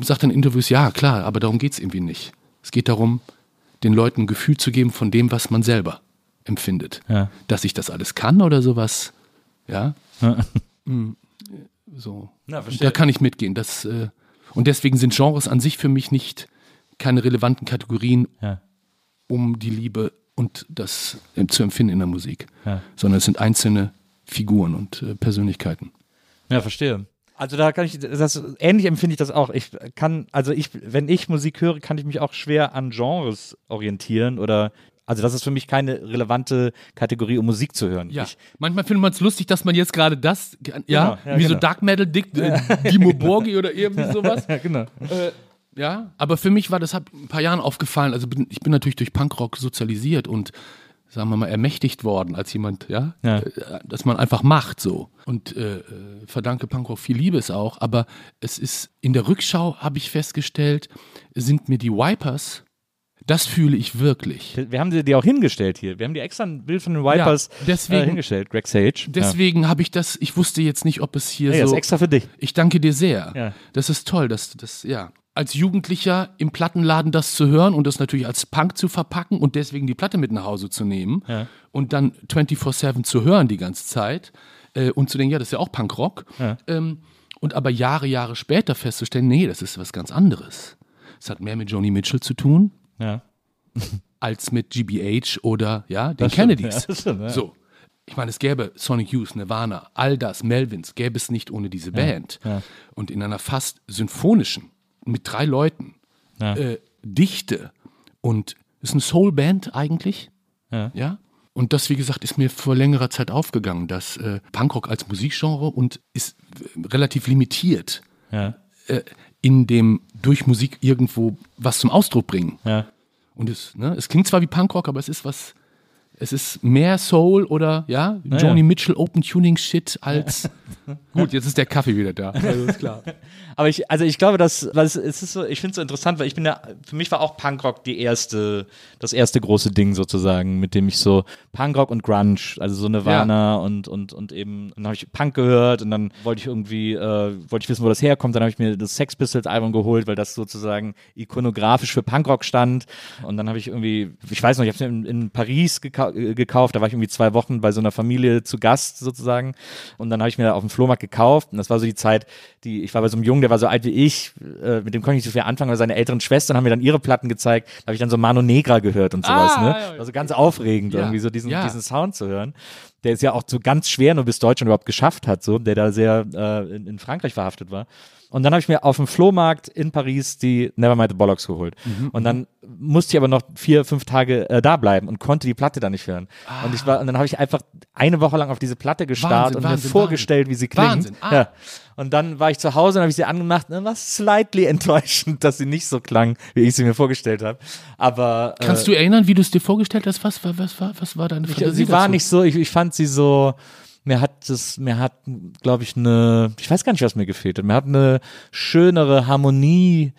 sagt in Interviews, ja, klar, aber darum geht's irgendwie nicht. Es geht darum, den Leuten ein Gefühl zu geben von dem, was man selber empfindet. Ja. Dass ich das alles kann oder sowas, ja. Mm, so. Ja, verstehe. da kann ich mitgehen. Das, äh, und deswegen sind Genres an sich für mich nicht keine relevanten Kategorien, Ja. um die Liebe und das äh, zu empfinden in der Musik, Ja. sondern es sind einzelne Figuren und äh, Persönlichkeiten. Ja, verstehe. Also da kann ich das ähnlich empfinde ich das auch. Ich kann also ich wenn ich Musik höre, kann ich mich auch schwer an Genres orientieren oder also das ist für mich keine relevante Kategorie, um Musik zu hören. Ja, Ich, manchmal findet man es lustig, dass man jetzt gerade das, ja, Genau, ja, wie so genau. Dark Metal Dick, äh, Dimo Borgi oder irgendwie sowas. ja, genau. Ja, aber für mich war das hat ein paar Jahren aufgefallen. Also bin, ich bin natürlich durch Punkrock sozialisiert und sagen wir mal ermächtigt worden als jemand, ja, Ja. Äh, dass man einfach macht so und äh, äh, verdanke Punkrock viel Liebes auch. Aber es ist in der Rückschau habe ich festgestellt, sind mir die Wipers, das fühle ich wirklich. Wir haben dir die auch hingestellt hier. Wir haben dir extra ein Bild von den Wipers Ja, deswegen- äh, hingestellt, Greg Sage. Deswegen habe ich das. Ich wusste jetzt nicht, ob es hier ja. Ja, das so. ist extra für dich. Ich danke dir sehr. Ja. Das ist toll, dass das ja als Jugendlicher im Plattenladen das zu hören und das natürlich als Punk zu verpacken und deswegen die Platte mit nach Hause zu nehmen Ja. und dann 24/7 zu hören die ganze Zeit äh, und zu denken, ja, das ist ja auch Punkrock. Ja. Ähm, und aber Jahre, Jahre später festzustellen, nee, das ist was ganz anderes. Es hat mehr mit Joni Mitchell zu tun Ja. als mit GBH oder ja, den Das stimmt, Kennedys. ja, das stimmt, ja. So. Ich meine, es gäbe Sonic Youth, Nirvana, all das, Melvins, gäbe es nicht ohne diese Band. ja. Und in einer fast symphonischen, mit drei Leuten, Ja. äh, Dichte und ist eine Soul-Band eigentlich. Ja. ja. Und das, wie gesagt, ist mir vor längerer Zeit aufgegangen, dass äh, Punkrock als Musikgenre und ist äh, relativ limitiert Ja. äh, in dem durch Musik irgendwo was zum Ausdruck bringen. Ja. Und es, ne, es klingt zwar wie Punkrock, aber es ist was, es ist mehr Soul oder ja, Joni ja. Mitchell Open Tuning Shit als. Gut, jetzt ist der Kaffee wieder da. Also ist klar. Aber ich, also ich glaube, dass, weil es, es ist so, ich finde es so interessant, weil ich bin ja, für mich war auch Punkrock die erste, das erste große Ding sozusagen, mit dem ich so Punkrock und Grunge, also so Nirvana und, und, und eben, dann habe ich Punk gehört und dann wollte ich irgendwie, äh, wollte ich wissen, wo das herkommt, dann habe ich mir das Sex Pistols Album geholt, weil das sozusagen ikonografisch für Punkrock stand und dann habe ich irgendwie, ich weiß noch, ich habe es in, in Paris gekauft, gekau gekauft. Da war ich irgendwie zwei Wochen bei so einer Familie zu Gast sozusagen. Und dann habe ich mir auf dem Flohmarkt gekauft. Und das war so die Zeit, die, ich war bei so einem Jungen, der war so alt wie ich, äh, mit dem konnte ich nicht so viel anfangen, aber seine älteren Schwestern haben mir dann ihre Platten gezeigt. Da habe ich dann so Mano Negra gehört und sowas, Ah, ne? ja, ja. Also ganz aufregend, Ja, irgendwie so diesen, ja. diesen Sound zu hören. Der ist ja auch so ganz schwer nur bis Deutschland überhaupt geschafft hat, so, der da sehr äh, in, in Frankreich verhaftet war. Und dann habe ich mir auf dem Flohmarkt in Paris die Nevermind the Bollocks geholt. Mhm, Und dann musste ich aber noch vier, fünf Tage äh, da bleiben und konnte die Platte dann nicht hören. Und ich war, und dann habe ich einfach eine Woche lang auf diese Platte gestarrt Wahnsinn, und Wahnsinn, mir vorgestellt, wie sie klingt. Wahnsinn, ah. Ja. Und dann war ich zu Hause und habe ich sie angemacht und dann war slightly enttäuschend, dass sie nicht so klang, wie ich sie mir vorgestellt habe. Aber äh, Kannst du erinnern, wie du es dir vorgestellt hast? Was war, was war, was war deine ich, Fantasie sie war dazu? nicht so, ich, ich fand sie so, mir hat das, mir hat, glaube ich, eine, ich weiß gar nicht, was mir gefehlt hat. Mir hat eine schönere Harmonie,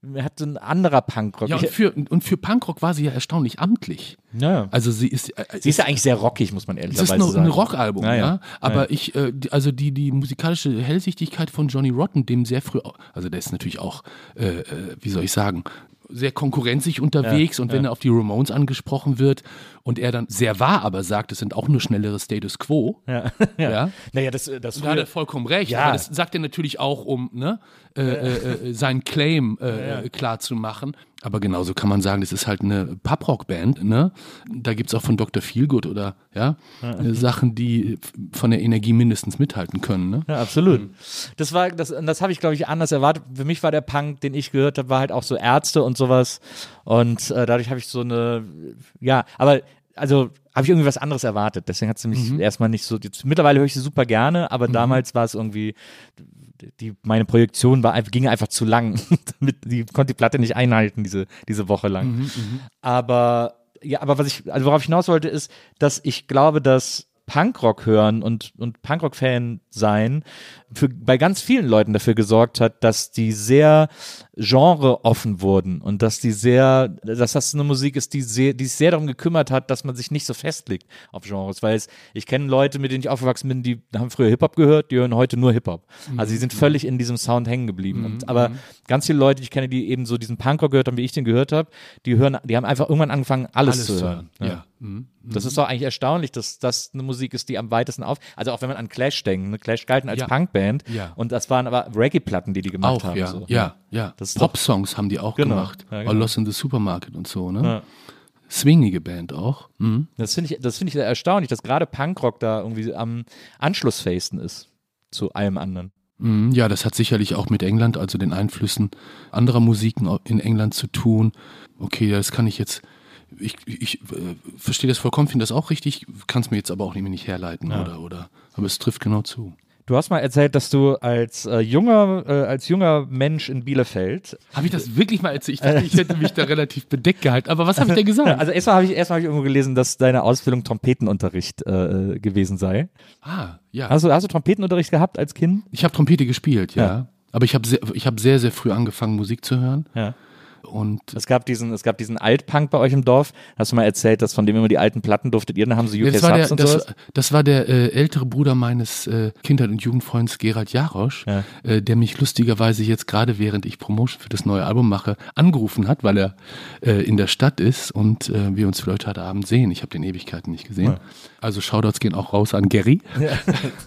mir hat ein anderer Punkrock. Ja, und für, und für Punkrock war sie ja erstaunlich amtlich. ja. Also sie ist, äh, Sie ist ja eigentlich sehr rockig, muss man es ehrlicherweise ist nur sagen. ein Rockalbum, Ja, ja. ja. Aber Ja. ich, äh, die, also die, die musikalische Hellsichtigkeit von Johnny Rotten, dem sehr früh, also der ist natürlich auch, äh, äh, wie soll ich sagen, sehr konkurrenzig unterwegs und wenn er auf die Ramones angesprochen wird und er dann sehr wahr aber sagt, es sind auch nur schnellere Status Quo, Ja. ja. Naja, das, das Da hat er vollkommen recht, Ja. aber das sagt er natürlich auch, um ne, äh, äh, äh, seinen Claim äh, klar zu machen. Aber genauso kann man sagen, das ist halt eine Pub-Rock-Band. Ne? Da gibt es auch von Dr. Feelgood oder ja, äh, Sachen, die von der Energie mindestens mithalten können. Ne? Ja, absolut. Das war, das, das habe ich, glaube ich, anders erwartet. Für mich war der Punk, den ich gehört habe, war halt auch so Ärzte und sowas. Und äh, dadurch habe ich so eine, ja, aber also habe ich irgendwie was anderes erwartet. Deswegen hat sie mich erstmal nicht so. Jetzt, mittlerweile höre ich sie super gerne, aber damals war es irgendwie. Die, meine Projektion war, ging einfach zu lang. Die konnte die Platte nicht einhalten, diese, diese Woche lang. Aber ja, aber was ich, also worauf ich hinaus wollte, ist, dass ich glaube, dass Punkrock hören und, und Punkrock-Fan sein für, bei ganz vielen Leuten dafür gesorgt hat, dass die sehr genreoffen wurden und dass die sehr, dass das eine Musik ist, die sehr, die sich sehr darum gekümmert hat, dass man sich nicht so festlegt auf Genres, weil es, ich kenne Leute, mit denen ich aufgewachsen bin, die haben früher Hip-Hop gehört, die hören heute nur Hip-Hop. Also die sind völlig in diesem Sound hängen geblieben. Und, aber ganz viele Leute, die ich kenne, die eben so diesen Punkrock gehört haben, wie ich den gehört habe, die hören, die haben einfach irgendwann angefangen, alles, zu hören. Ja. Mhm. Das ist doch eigentlich erstaunlich, dass das eine Musik ist, die am weitesten auf. Also auch wenn man an Clash denkt, ne? Clash galten als Ja. Punkband Ja. und das waren aber Reggae-Platten, die die gemacht Auch, haben. ja, so. ja, ja. Pop-Songs haben die auch Genau. gemacht. Ja, genau. All Lost in the Supermarket und so, ne? Ja. Swingige Band auch. Mhm. Das finde ich, das finde ich erstaunlich, dass gerade Punkrock da irgendwie am Anschlussfähigsten ist zu allem anderen. Mhm, Ja, das hat sicherlich auch mit England, also den Einflüssen anderer Musiken in England zu tun. Okay, das kann ich jetzt, ich, ich äh, verstehe das vollkommen, finde das auch richtig, kann es mir jetzt aber auch nicht herleiten, oder, oder, aber es trifft genau zu. Du hast mal erzählt, dass du als äh, junger, äh, als junger Mensch in Bielefeld Habe ich das wirklich mal erzählt? Ich dachte, ich hätte mich da relativ bedeckt gehalten, aber was habe ich denn gesagt? Also erstmal habe ich erstmal habe ich irgendwo gelesen, dass deine Ausbildung Trompetenunterricht äh, gewesen sei. ah, ja. Hast du, hast du Trompetenunterricht gehabt als Kind? ich habe Trompete gespielt, ja. Ja. Aber ich habe sehr, ich habe sehr, sehr früh angefangen, Musik zu hören. Ja. Und Es gab diesen, es gab diesen Altpunk bei euch im Dorf. Hast du mal erzählt, dass von dem immer die alten Platten durftet ihr? Dann haben sie UK das war der, Subs und das, sowas. das war der äh, ältere Bruder meines äh, Kindheit- und Jugendfreunds Gerald Jarosch, Ja. äh, der mich lustigerweise jetzt gerade während ich Promotion für das neue Album mache, angerufen hat, weil er äh, in der Stadt ist und äh, wir uns vielleicht heute Abend sehen. Ich habe den Ewigkeiten nicht gesehen. Also Shoutouts gehen auch raus an Gary.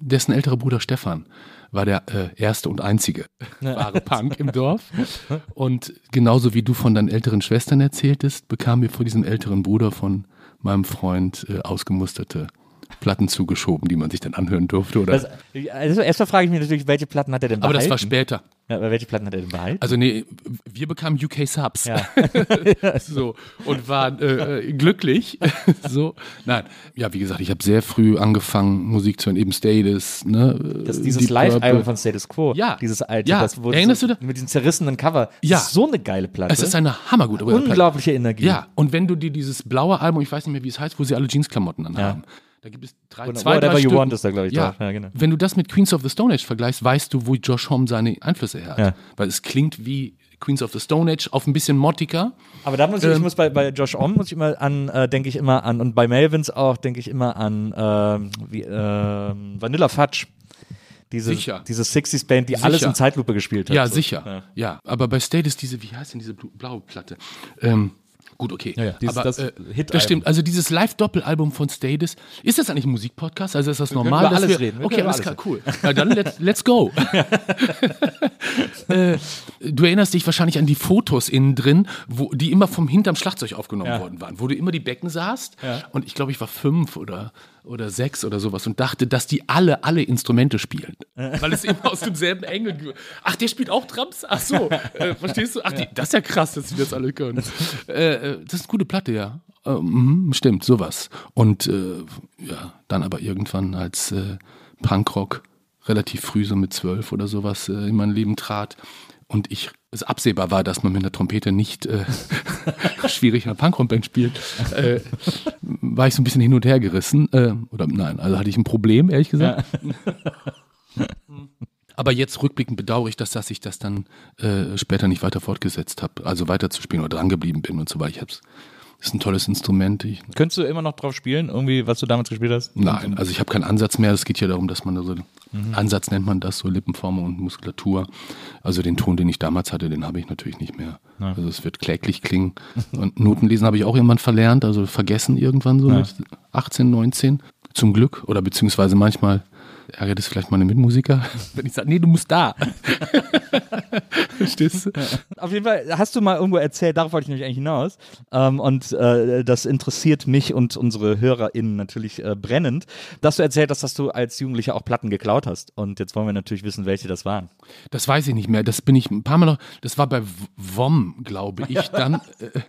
Dessen älterer Bruder Stefan war der äh, erste und einzige wahre Punk im Dorf. Und genauso wie du von deinen älteren Schwestern erzähltest, bekamen wir von diesem älteren Bruder von meinem Freund äh, ausgemusterte Platten zugeschoben, die man sich dann anhören durfte. Oder? Das, also erstmal frage ich mich natürlich, welche Platten hat er denn Aber behalten? das war später. Ja, aber welche Platten hat er denn behalten? Also nee, wir bekamen UK Subs. Ja. so und waren äh, äh, glücklich. so, nein, ja, wie gesagt, ich habe sehr früh angefangen Musik zu hören, eben Status, ne? das, dieses Live-Album von Status Quo. Ja. Dieses alte. Ja. Das, wo Erinnerst so, du da- Mit diesem zerrissenen Cover. Ja. So eine geile Platte. Es ist eine hammergute Platte. unglaubliche Energie. Ja, und wenn du dir dieses blaue Album, ich weiß nicht mehr, wie es heißt, wo sie alle Jeansklamotten anhaben, da gibt es drei, Whatever zwei, drei You. Want ist da, glaub ich, ja. Ja, genau. Wenn du das mit Queens of the Stone Age vergleichst, weißt du, wo Josh Homme seine Einflüsse her hat. Ja. Weil es klingt wie Queens of the Stone Age auf ein bisschen mottiger. Aber da muss ich, ich Ähm, muss bei, bei Josh Om muss ich immer an, äh, denke ich immer an, und bei Melvins auch, denke ich immer an ähm, wie, ähm, Vanilla Fudge. Diese, Sicher. diese 60s Band, die Sicher. alles in Zeitlupe gespielt hat. Ja, so. sicher. Ja. Ja. aber bei Status diese, wie heißt denn diese blaue Platte? Ähm, Gut, okay. Ja, ja, dieses- aber das äh, Hit-Album. das stimmt. Also dieses Live-Doppelalbum von Stadis, ist das eigentlich ein Musikpodcast? Also ist das normal? über dass alles wir, reden. Wir Okay, über alles klar, cool. Na dann let's, let's go. äh, du erinnerst dich wahrscheinlich an die Fotos innen drin, wo die immer vom hinterm Schlagzeug aufgenommen worden waren, wo du immer die Becken sahst. Und ich glaube, ich war fünf oder oder sechs oder sowas und dachte, dass die alle alle Instrumente spielen, weil es immer aus demselben Engel. ge- Ach, der spielt auch Drums. Ach so, äh, verstehst du? Ach, die, das ist ja krass, dass die das alle können. äh, äh, das ist eine gute Platte, ja. Äh, mhm, stimmt, sowas. Und äh, ja, dann aber irgendwann als äh, Punkrock relativ früh, so mit zwölf oder sowas, äh, in mein Leben trat und ich es absehbar war, dass man mit einer Trompete nicht äh, schwierig in einer Punkrock-Band spielt, äh, war ich so ein bisschen hin und her gerissen. Äh, oder nein, also hatte ich ein Problem, ehrlich gesagt. Aber jetzt rückblickend bedauere ich das, dass ich das dann äh, später nicht weiter fortgesetzt habe, also weiterzuspielen oder drangeblieben bin und so weiter. Ich hab's, ist ein tolles Instrument. Ich, Könntest du immer noch drauf spielen, irgendwie, was du damals gespielt hast? Nein, also ich habe keinen Ansatz mehr. Es geht ja darum, dass man so Ansatz nennt man das, so Lippenform und Muskulatur. Also den Ton, den ich damals hatte, den habe ich natürlich nicht mehr. Also es wird kläglich klingen. Und Notenlesen habe ich auch irgendwann verlernt, also vergessen irgendwann so mit 18, 19. Zum Glück. Oder beziehungsweise manchmal ärgert es vielleicht meine Mitmusiker, wenn ich sage, nee, du musst da. Verstehst du? Auf jeden Fall hast du mal irgendwo erzählt, darauf wollte ich nämlich eigentlich hinaus. Ähm, und äh, das interessiert mich und unsere HörerInnen natürlich äh, brennend, dass du erzählt hast, dass du als Jugendlicher auch Platten geklaut hast. Und jetzt wollen wir natürlich wissen, welche das waren. Das weiß ich nicht mehr. Das bin ich ein paar Mal noch, das war bei WOM, glaube ich, dann. Äh,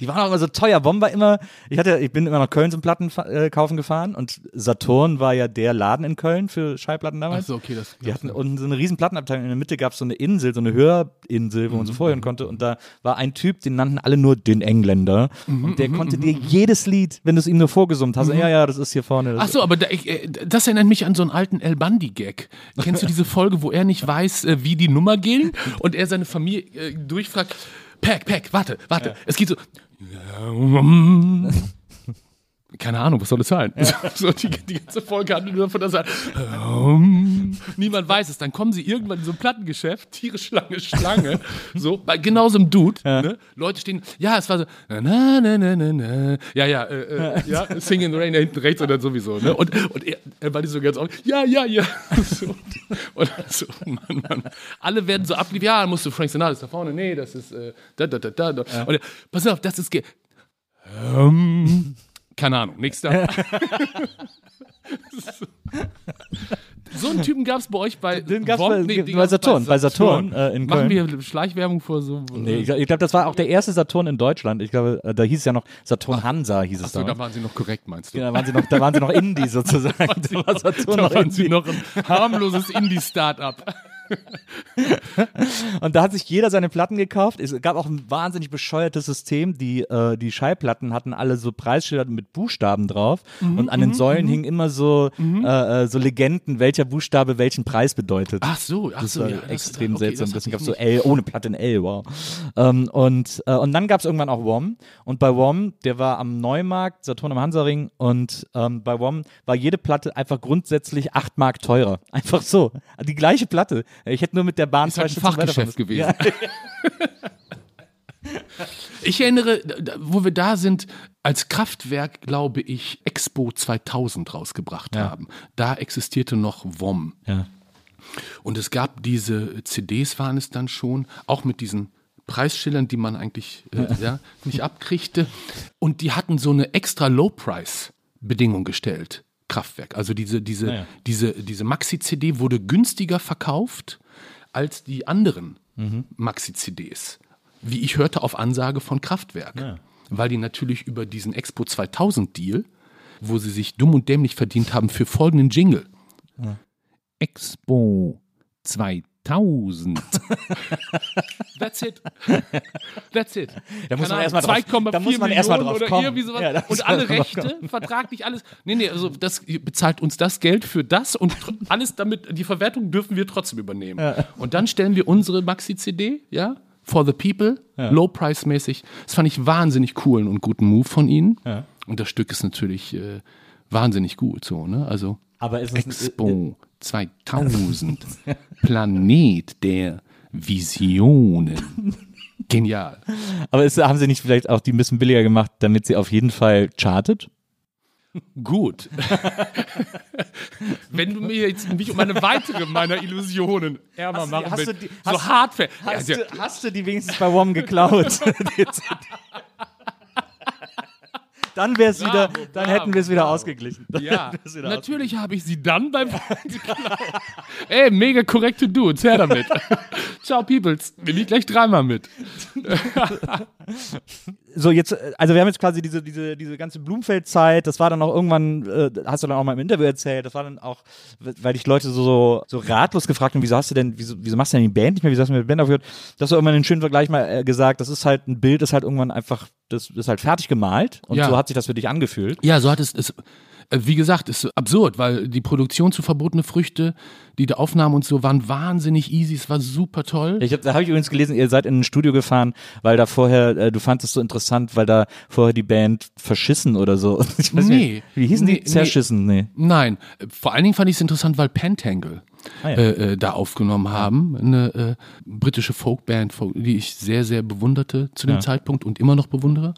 Die waren auch immer so teuer. Bomb war immer, ich hatte, ich bin immer nach Köln zum Platten äh, kaufen gefahren und Saturn war ja der Laden in Köln für Schallplatten damals. Ach so, okay, das- Die hatten unten so eine riesen Plattenabteilung. In der Mitte gab es so eine Insel, so eine Hörinsel, wo man so Mhm. vorhören konnte. Und da war ein Typ, den nannten alle nur den Engländer. Mhm, Und der konnte dir jedes Lied, wenn du es ihm nur vorgesummt hast, ja, ja, das ist hier vorne. Das Ach so, aber da, ich, äh, das erinnert mich an so einen alten El Bandi-Gag. Kennst du diese Folge, wo er nicht weiß, äh, wie die Nummer ging und er seine Familie äh, durchfragt, Pack, Pack, warte, warte, es geht so. Keine Ahnung, was soll das sein? So, die, die ganze Folge handelt nur davon, dass er ähm, niemand weiß es. Dann kommen sie irgendwann in so ein Plattengeschäft, Tiere, Schlange, Schlange, so, bei genau so einem Dude. Ne? Leute stehen, ja, es war so, na, na, na, na, na, ja, ja, äh, äh, ja, Sing in the Rain da hinten rechts oder sowieso. Ne? Und, und er, er war nicht so ganz auf, ja, ja, ja. So, und so, Mann, Mann. Alle werden so abgeliefert, ja, musst du Frank Sinatra ist da vorne, nee, das ist, äh, da, da, da, da. da. Und er, pass auf, das ist, ähm, keine Ahnung, nächster. so einen Typen gab es bei euch bei Den gab's Wom- bei- den bei Saturn, bei Saturn, äh, in Machen Köln. wir Schleichwerbung vor so. Nee, ich, glaube, das war auch der erste Saturn in Deutschland. Ich glaube, äh, da hieß es ja noch Saturn Hansa, hieß es so, da. da waren sie noch korrekt, meinst du? Ja, da waren sie noch, da waren sie noch Indie sozusagen. da war Saturn da noch waren sie noch ein harmloses Indie-Startup. Und da hat sich jeder seine Platten gekauft. Es gab auch ein wahnsinnig bescheuertes System. Die, äh, die Schallplatten hatten alle so Preisschilder mit Buchstaben drauf. Mhm, und an den Säulen hingen immer so, äh, äh, so Legenden, welcher Buchstabe welchen Preis bedeutet. Ach so, ach Das so. war ja, das- extrem okay, seltsam. das Deswegen gab es so L, ohne Platte in L, wow. Ähm, und, äh, und dann gab es irgendwann auch WOM. Und bei WOM, der war am Neumarkt, Saturn am Hansaring. Und ähm, bei WOM war jede Platte einfach grundsätzlich 8 Mark teurer. Einfach so. Die gleiche Platte. Ich hätte nur mit der Bahn Ist halt ein Fachgeschäft gewesen. Ich erinnere, wo wir da sind, als Kraftwerk, glaube ich, Expo 2000 rausgebracht Ja. haben. Da existierte noch WOM. Ja. Und es gab diese CDs, waren es dann schon, auch mit diesen Preisschildern, die man eigentlich äh, ja, nicht abkriegte. Und die hatten so eine extra Low-Price-Bedingung gestellt. Kraftwerk. Also diese, diese, ja. diese, diese Maxi-CD wurde günstiger verkauft als die anderen Maxi-CDs. Wie ich hörte auf Ansage von Kraftwerk. Weil die natürlich über diesen Expo 2000 Deal, wo sie sich dumm und dämlich verdient haben für folgenden Jingle. Expo 2000. That's it. That's it. Da muss Keine man erst mal Ahnung, drauf- 2,4 da muss man drauf oder kommen. irgendwie sowas. Ja, und alle Rechte, vertraglich alles. Nee, nee, also das bezahlt uns das Geld für das und alles damit, die Verwertung dürfen wir trotzdem übernehmen. Und dann stellen wir unsere Maxi-CD, ja, for the people, low-price-mäßig. Das fand ich wahnsinnig coolen und guten Move von ihnen. Und das Stück ist natürlich äh, wahnsinnig gut, so, ne? Also Aber ist es Expo 2000, Planet der Visionen. Genial. Aber ist, haben sie nicht vielleicht auch die ein bisschen billiger gemacht, damit sie auf jeden Fall chartet? Gut. Wenn du mir jetzt mich um eine weitere meiner Illusionen ärmer Hast machen hast willst, du die- so hast- hardfair. Hast, ja, du, hast du die wenigstens bei WOM geklaut? dann wär's wieder, Bravo, dann bravo, hätten wir es wieder bravo. ausgeglichen. Dann Ja, wieder natürlich habe ich sie dann beim geklaut. Ey, mega korrekte Dudes, her damit. Ciao, Peoples. Nehme ich gleich dreimal mit. so jetzt, äh, also wir haben jetzt quasi diese, diese, diese ganze Blumfeld-Zeit, das war dann auch irgendwann, äh, hast du dann auch mal im Interview erzählt, das war dann auch, weil dich Leute so, so, so ratlos gefragt haben, wieso hast du denn, wieso, wieso machst du denn die Band nicht mehr, wieso hast du mit der Band aufgehört, dass du irgendwann einen schönen Vergleich mal äh, gesagt, das ist halt ein Bild, das halt irgendwann einfach, das ist halt fertig gemalt und Ja. so hat sich das für dich angefühlt. Ja, so hat es, es wie gesagt, ist absurd, weil die Produktion zu verbotene Früchte, die da Aufnahmen und so waren wahnsinnig easy, es war super toll. Ich hab, da habe ich übrigens gelesen, ihr seid in ein Studio gefahren, weil da vorher, äh, du fandest es so interessant, weil da vorher die Band verschissen oder so. Ich weiß Nee. nicht, wie hießen Nee, die? Zerschissen, nee. Nein, äh, vor allen Dingen fand ich es interessant, weil Pentangle Ah, ja. äh, äh, da aufgenommen haben. Eine äh, britische Folkband, Folk- die ich sehr, sehr bewunderte zu dem Ja. Zeitpunkt und immer noch bewundere.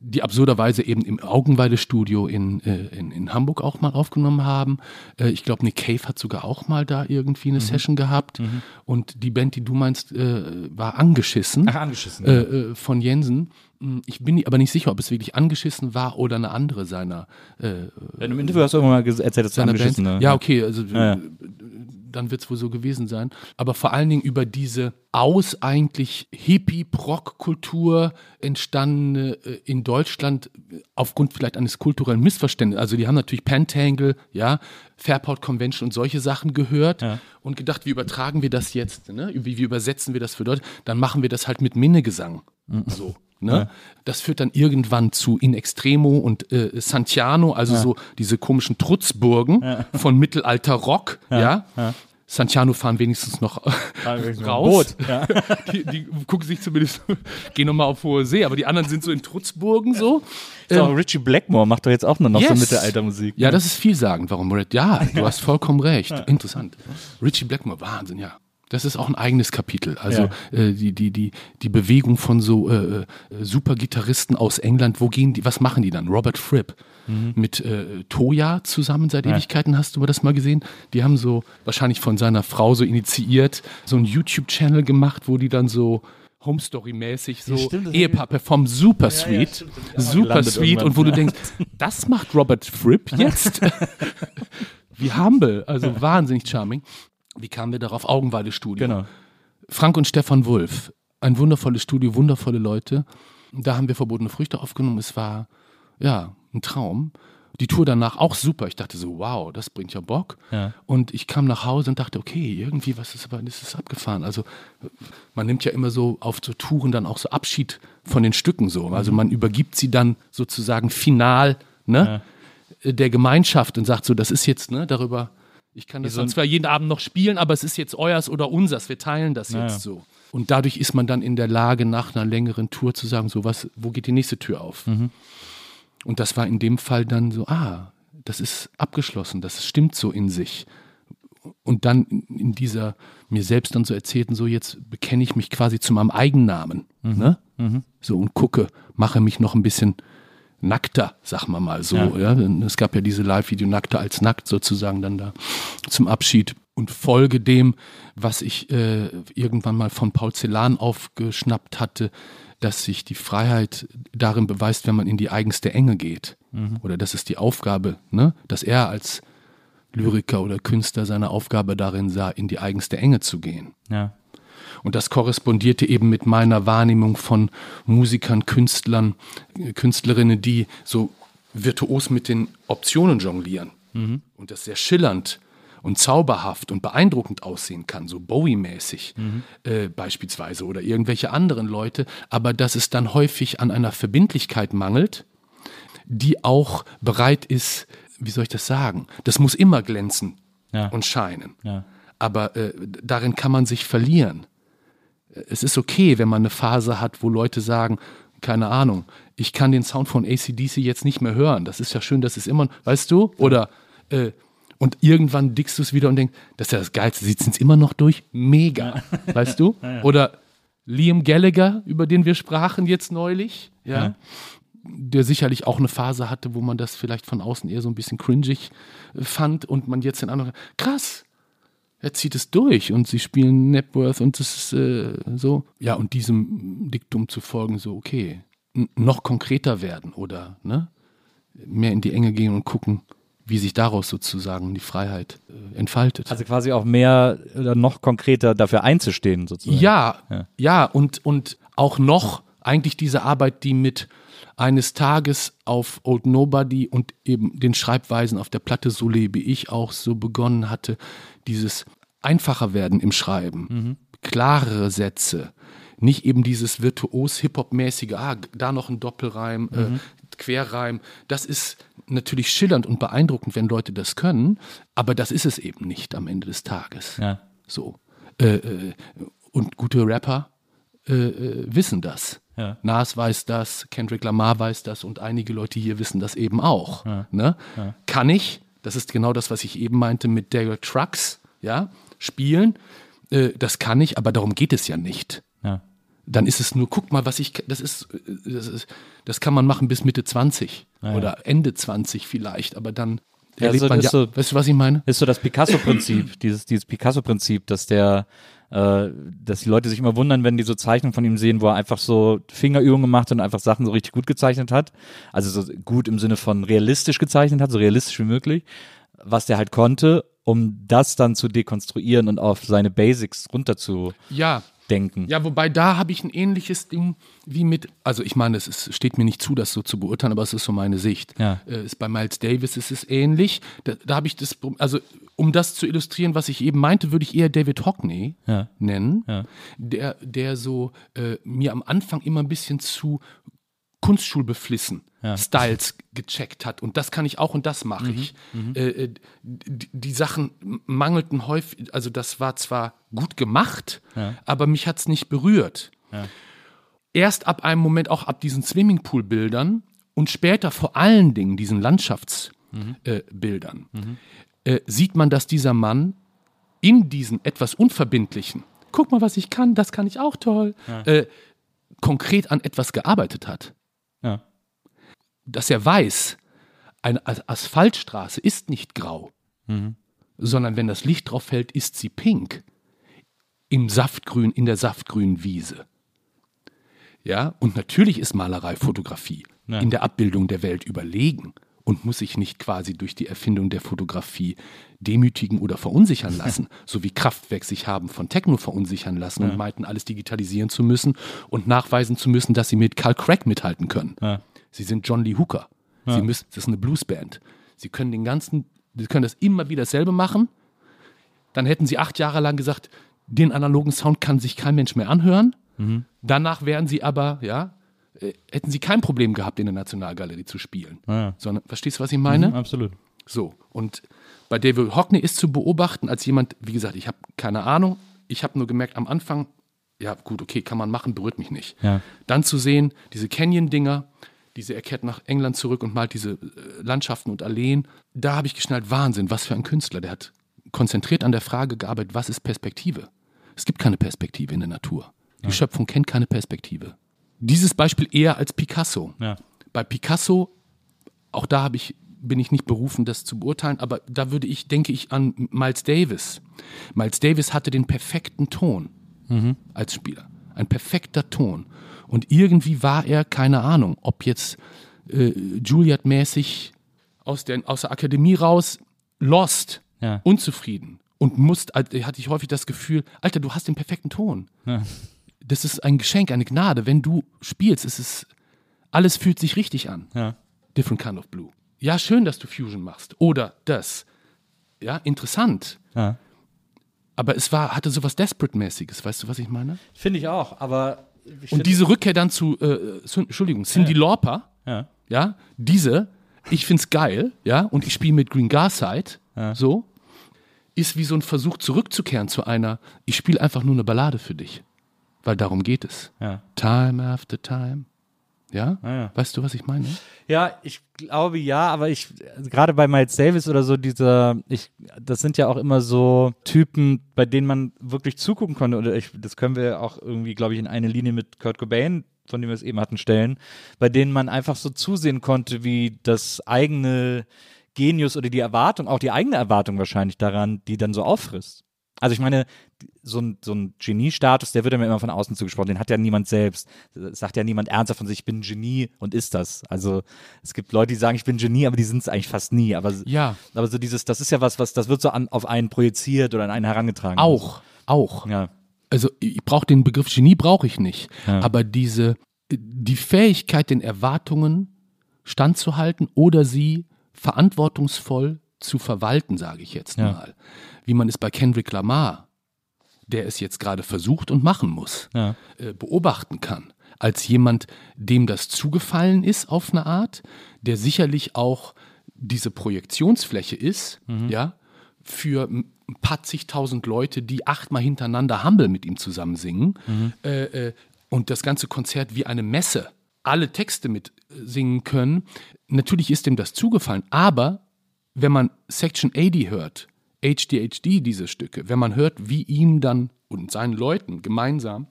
Die absurderweise eben im Augenweide-Studio in, äh, in, in Hamburg auch mal aufgenommen haben. Äh, ich glaube, Nick Cave hat sogar auch mal da irgendwie Mhm. eine Session gehabt. Und die Band, die du meinst, äh, war angeschissen. Ach, angeschissen. Äh, von Jensen. Hm, Ich bin aber nicht sicher, ob es wirklich angeschissen war oder eine andere seiner äh, Wenn du im Interview hast du irgendwann mal erzählt, dass seiner angeschissen Band. ne? Ja, okay, also Ja, ja. dann wird es wohl so gewesen sein. Aber vor allen Dingen über diese aus eigentlich Hippie-Proc-Kultur entstandene äh, in Deutschland äh, aufgrund vielleicht eines kulturellen Missverständnisses. Also die haben natürlich Pentangle, ja, Fairport Convention und solche Sachen gehört und gedacht, wie übertragen wir das jetzt? Ne? Wie, wie übersetzen wir das für Leute? Dann machen wir das halt mit Minnegesang. So. Ne? Das führt dann irgendwann zu In Extremo und äh, Santiano, also so diese komischen Trutzburgen von Mittelalter Rock, ja. Santiano fahren wenigstens noch raus. Ja. Die, die gucken sich zumindest, gehen nochmal auf hohe See, aber die anderen sind so in Trutzburgen so. Ist auch Richie Blackmore macht doch jetzt auch nur noch so Yes. Mittelaltermusik. Ja, das ist vielsagend, warum Red. Ja, du hast vollkommen recht. Interessant. Richie Blackmore, Wahnsinn, ja. Das ist auch ein eigenes Kapitel. Also äh, die, die, die, die Bewegung von so äh, äh, Supergitarristen aus England, wo gehen die, was machen die dann? Robert Fripp mit äh, Toya zusammen seit Ewigkeiten, hast du mal das mal gesehen? Die haben so wahrscheinlich von seiner Frau so initiiert, so einen YouTube-Channel gemacht, wo die dann so Home Story-mäßig so das Ehepaar performen super sweet, auch super sweet und wo du denkst, das macht Robert Fripp jetzt? Wie humble, also wahnsinnig charming. Wie kamen wir darauf? Augenweide-Studio. Genau. Frank und Stefan Wulff. Ein wundervolles Studio, wundervolle Leute. Da haben wir verbotene Früchte aufgenommen. Es war, ja, ein Traum. Die Tour danach auch super. Ich dachte so, wow, das bringt ja Bock. Ja. Und ich kam nach Hause und dachte, okay, irgendwie, was ist aber, das ist abgefahren. Also, man nimmt ja immer so auf so Touren dann auch so Abschied von den Stücken so. Also, man übergibt sie dann sozusagen final, ne, der Gemeinschaft und sagt so, das ist jetzt, ne, darüber, ich kann das so zwar jeden Abend noch spielen, aber es ist jetzt euers oder unsers, wir teilen das jetzt so. Und dadurch ist man dann in der Lage, nach einer längeren Tour zu sagen, so was, wo geht die nächste Tür auf? Und das war in dem Fall dann so, ah, das ist abgeschlossen, das stimmt so in sich. Und dann in- dieser mir selbst dann so erzählten, so jetzt bekenne ich mich quasi zu meinem Eigennamen, ne? So und gucke, mache mich noch ein bisschen nackter, sagen wir mal so. Ja. Es gab ja diese Live-Video Nackter als nackt sozusagen dann da zum Abschied und folge dem, was ich äh, irgendwann mal von Paul Celan aufgeschnappt hatte, dass sich die Freiheit darin beweist, wenn man in die eigenste Enge geht. Oder das ist die Aufgabe, ne? dass er als Lyriker oder Künstler seine Aufgabe darin sah, in die eigenste Enge zu gehen. Ja. Und das korrespondierte eben mit meiner Wahrnehmung von Musikern, Künstlern, Künstlerinnen, die so virtuos mit den Optionen jonglieren. Und das sehr schillernd und zauberhaft und beeindruckend aussehen kann, so Bowie-mäßig äh, beispielsweise oder irgendwelche anderen Leute, aber dass es dann häufig an einer Verbindlichkeit mangelt, die auch bereit ist, wie soll ich das sagen? Das muss immer glänzen Ja. und scheinen. Ja. Aber äh, darin kann man sich verlieren. Es ist okay, wenn man eine Phase hat, wo Leute sagen, keine Ahnung, ich kann den Sound von ACDC jetzt nicht mehr hören. Das ist ja schön, das ist immer, weißt du? Oder äh, und irgendwann dickst du es wieder und denkst, das ist ja das Geilste, sie ziehen es immer noch durch, mega, weißt du? Oder Liam Gallagher, über den wir sprachen jetzt neulich, ja, der sicherlich auch eine Phase hatte, wo man das vielleicht von außen eher so ein bisschen cringig äh, fand und man jetzt den anderen, krass, er zieht es durch und sie spielen Networth und das ist äh, so. Ja, und diesem Diktum zu folgen, so, okay, n- noch konkreter werden oder ne, mehr in die Enge gehen und gucken, wie sich daraus sozusagen die Freiheit äh, entfaltet. Also quasi auch mehr oder noch konkreter dafür einzustehen, sozusagen. Ja, Ja. ja, und, und auch noch eigentlich diese Arbeit, die mit eines Tages auf Old Nobody und eben den Schreibweisen auf der Platte So lebe ich auch so begonnen hatte, dieses einfacher werden im Schreiben, klarere Sätze, nicht eben dieses virtuos Hip-Hop-mäßige, ah, da noch ein Doppelreim, äh, Querreim. Das ist natürlich schillernd und beeindruckend, wenn Leute das können, aber das ist es eben nicht am Ende des Tages. Ja. So. Äh, äh, und gute Rapper äh, äh, wissen das. Ja. Nas weiß das, Kendrick Lamar weiß das und einige Leute hier wissen das eben auch. Ne? Kann ich, das ist genau das, was ich eben meinte mit Derek Trucks, ja, spielen. Äh, das kann ich, aber darum geht es ja nicht. Ja. Dann ist es nur, guck mal, was ich, das ist, äh, das ist, das kann man machen bis Mitte 20 oder Ende 20 vielleicht, aber dann Ja, erlebt so- man ja, ist so- weißt du, was ich meine? ist so das Picasso-Prinzip, dieses, dieses Picasso-Prinzip, dass der, äh, dass die Leute sich immer wundern, wenn die so Zeichnungen von ihm sehen, wo er einfach so Fingerübungen gemacht hat und einfach Sachen so richtig gut gezeichnet hat. Also so gut im Sinne von realistisch gezeichnet hat, so realistisch wie möglich, was der halt konnte, um das dann zu dekonstruieren und auf seine Basics runterzudenken. Ja, Ja, wobei da habe ich ein ähnliches Ding wie mit, also ich meine, es ist, steht mir nicht zu, das so zu beurteilen, aber es ist so meine Sicht. Ja. Äh, ist bei Miles Davis ist es ähnlich. Da, da habe ich das, also um das zu illustrieren, was ich eben meinte, würde ich eher David Hockney Ja. nennen, Ja. der, der so äh, mir am Anfang immer ein bisschen zu Kunstschulbeflissen Styles gecheckt hat. Und das kann ich auch und das mache ich. Äh, äh, die, die Sachen mangelten häufig, also das war zwar gut gemacht, aber mich hat es nicht berührt. Erst ab einem Moment, auch ab diesen Swimmingpool-Bildern und später vor allen Dingen diesen Landschaftsbildern, äh, Bildern, äh, sieht man, dass dieser Mann in diesen etwas unverbindlichen, guck mal, was ich kann, das kann ich auch toll, äh, konkret an etwas gearbeitet hat Ja. dass er weiß, eine As- Asphaltstraße ist nicht grau, sondern wenn das Licht drauf fällt, ist sie pink. Im Saftgrün, in der saftgrünen Wiese. Ja, und natürlich ist Malerei Fotografie Ja. in der Abbildung der Welt überlegen und muss sich nicht quasi durch die Erfindung der Fotografie demütigen oder verunsichern lassen, so wie Kraftwerk sich haben von Techno verunsichern lassen und meinten, alles digitalisieren zu müssen und nachweisen zu müssen, dass sie mit Carl Craig mithalten können. Ja. Sie sind John Lee Hooker. Sie müssen, das ist eine Bluesband. Sie können den ganzen, sie können das immer wieder dasselbe machen. Dann hätten sie acht Jahre lang gesagt, den analogen Sound kann sich kein Mensch mehr anhören. Danach wären sie aber, ja, äh, hätten sie kein Problem gehabt, in der Nationalgalerie zu spielen. Ja. Sondern, verstehst du, was ich meine? Mhm, absolut. So, und bei David Hockney ist zu beobachten, als jemand, wie gesagt, ich habe keine Ahnung, ich habe nur gemerkt am Anfang, ja gut, okay, kann man machen, berührt mich nicht. Ja. Dann zu sehen, diese Canyon-Dinger, diese, er kehrt nach England zurück und malt diese äh, Landschaften und Alleen, da habe ich geschnallt, Wahnsinn, was für ein Künstler, der hat konzentriert an der Frage gearbeitet, was ist Perspektive? Es gibt keine Perspektive in der Natur. Die Schöpfung kennt keine Perspektive. Dieses Beispiel eher als Picasso. Ja. Bei Picasso, auch da habe ich, bin ich nicht berufen, das zu beurteilen, aber da würde ich, denke ich an Miles Davis. Miles Davis hatte den perfekten Ton als Spieler. Ein perfekter Ton. Und irgendwie war er, keine Ahnung, ob jetzt äh, Juilliard-mäßig aus der, aus der Akademie raus, lost, Ja. unzufrieden. Und musst, also, hatte ich häufig das Gefühl, Alter, du hast den perfekten Ton. Ja. Das ist ein Geschenk, eine Gnade. Wenn du spielst, ist es, alles fühlt sich richtig an. Ja. Different kind of blue. Ja, schön, dass du Fusion machst. Oder das. Ja, interessant. Ja. Aber es war, hatte sowas Desperate-mäßiges, weißt du, was ich meine? Finde ich auch, aber. Ich Und diese Rückkehr dann zu, äh, Entschuldigung, Cindy Lauper, Ja. ja, diese, ich find's geil, ja, und ich spiele mit Green Garside, so, ist wie so ein Versuch zurückzukehren zu einer, ich spiele einfach nur eine Ballade für dich. Weil darum geht es. Ja. Time after time. Ja? Ah, ja. Weißt du, was ich meine? Ja, ich glaube ja, aber ich gerade bei Miles Davis oder so dieser, ich, das sind ja auch immer so Typen, bei denen man wirklich zugucken konnte. Oder ich, das können wir auch irgendwie, glaube ich, in eine Linie mit Kurt Cobain, von dem wir es eben hatten, stellen, bei denen man einfach so zusehen konnte, wie das eigene Genius oder die Erwartung, auch die eigene Erwartung wahrscheinlich daran, die dann so auffrisst. Also ich meine, so ein, so ein Genie-Status, der wird ja immer von außen zugesprochen, den hat ja niemand selbst. Das sagt ja niemand ernsthaft von sich, ich bin ein Genie und ist das. Also es gibt Leute, die sagen, ich bin ein Genie, aber die sind es eigentlich fast nie. Aber, Ja. aber so dieses, das ist ja was, was, das wird so an, auf einen projiziert oder an einen herangetragen. Auch, auch. Ja. Also ich brauche den Begriff Genie brauche ich nicht, aber diese die Fähigkeit, den Erwartungen standzuhalten oder sie verantwortungsvoll zu verwalten, sage ich jetzt Ja. mal, wie man es bei Kendrick Lamar, der es jetzt gerade versucht und machen muss, Ja. äh, beobachten kann, als jemand, dem das zugefallen ist auf eine Art, der sicherlich auch diese Projektionsfläche ist, ja, für ein paar zigtausend Leute, die achtmal hintereinander Humble mit ihm zusammen singen äh, äh, und das ganze Konzert wie eine Messe alle Texte mit äh, singen können. Natürlich ist ihm das zugefallen, aber wenn man Section 80 hört, HDHD diese Stücke, wenn man hört, wie ihm dann und seinen Leuten gemeinsam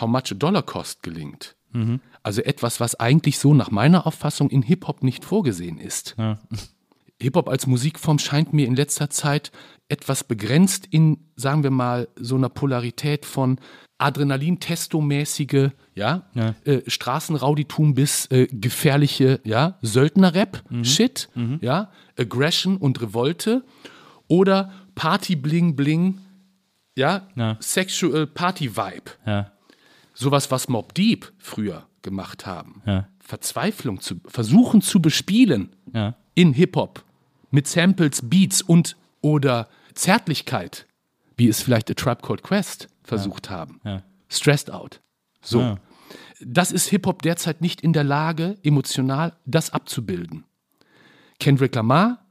How Much a Dollar Cost gelingt, also etwas, was eigentlich so nach meiner Auffassung in Hip-Hop nicht vorgesehen ist. Hip-Hop als Musikform scheint mir in letzter Zeit etwas begrenzt in, sagen wir mal, so einer Polarität von Adrenalin-Testo-mäßige, ja, Äh, Straßenrauditum bis äh, gefährliche, ja, Söldner-Rap-Shit, ja, Aggression und Revolte oder Party-Bling-Bling, ja, Ja. Sexual Party-Vibe. Ja. Sowas, was Mob Deep früher gemacht haben. Ja. Verzweiflung zu versuchen zu bespielen Ja. in Hip-Hop mit Samples, Beats und oder Zärtlichkeit, wie es vielleicht A Tribe Called Quest versucht haben. Ja. Stressed out. So. Das ist Hip-Hop derzeit nicht in der Lage, emotional das abzubilden. Kendrick Lamar,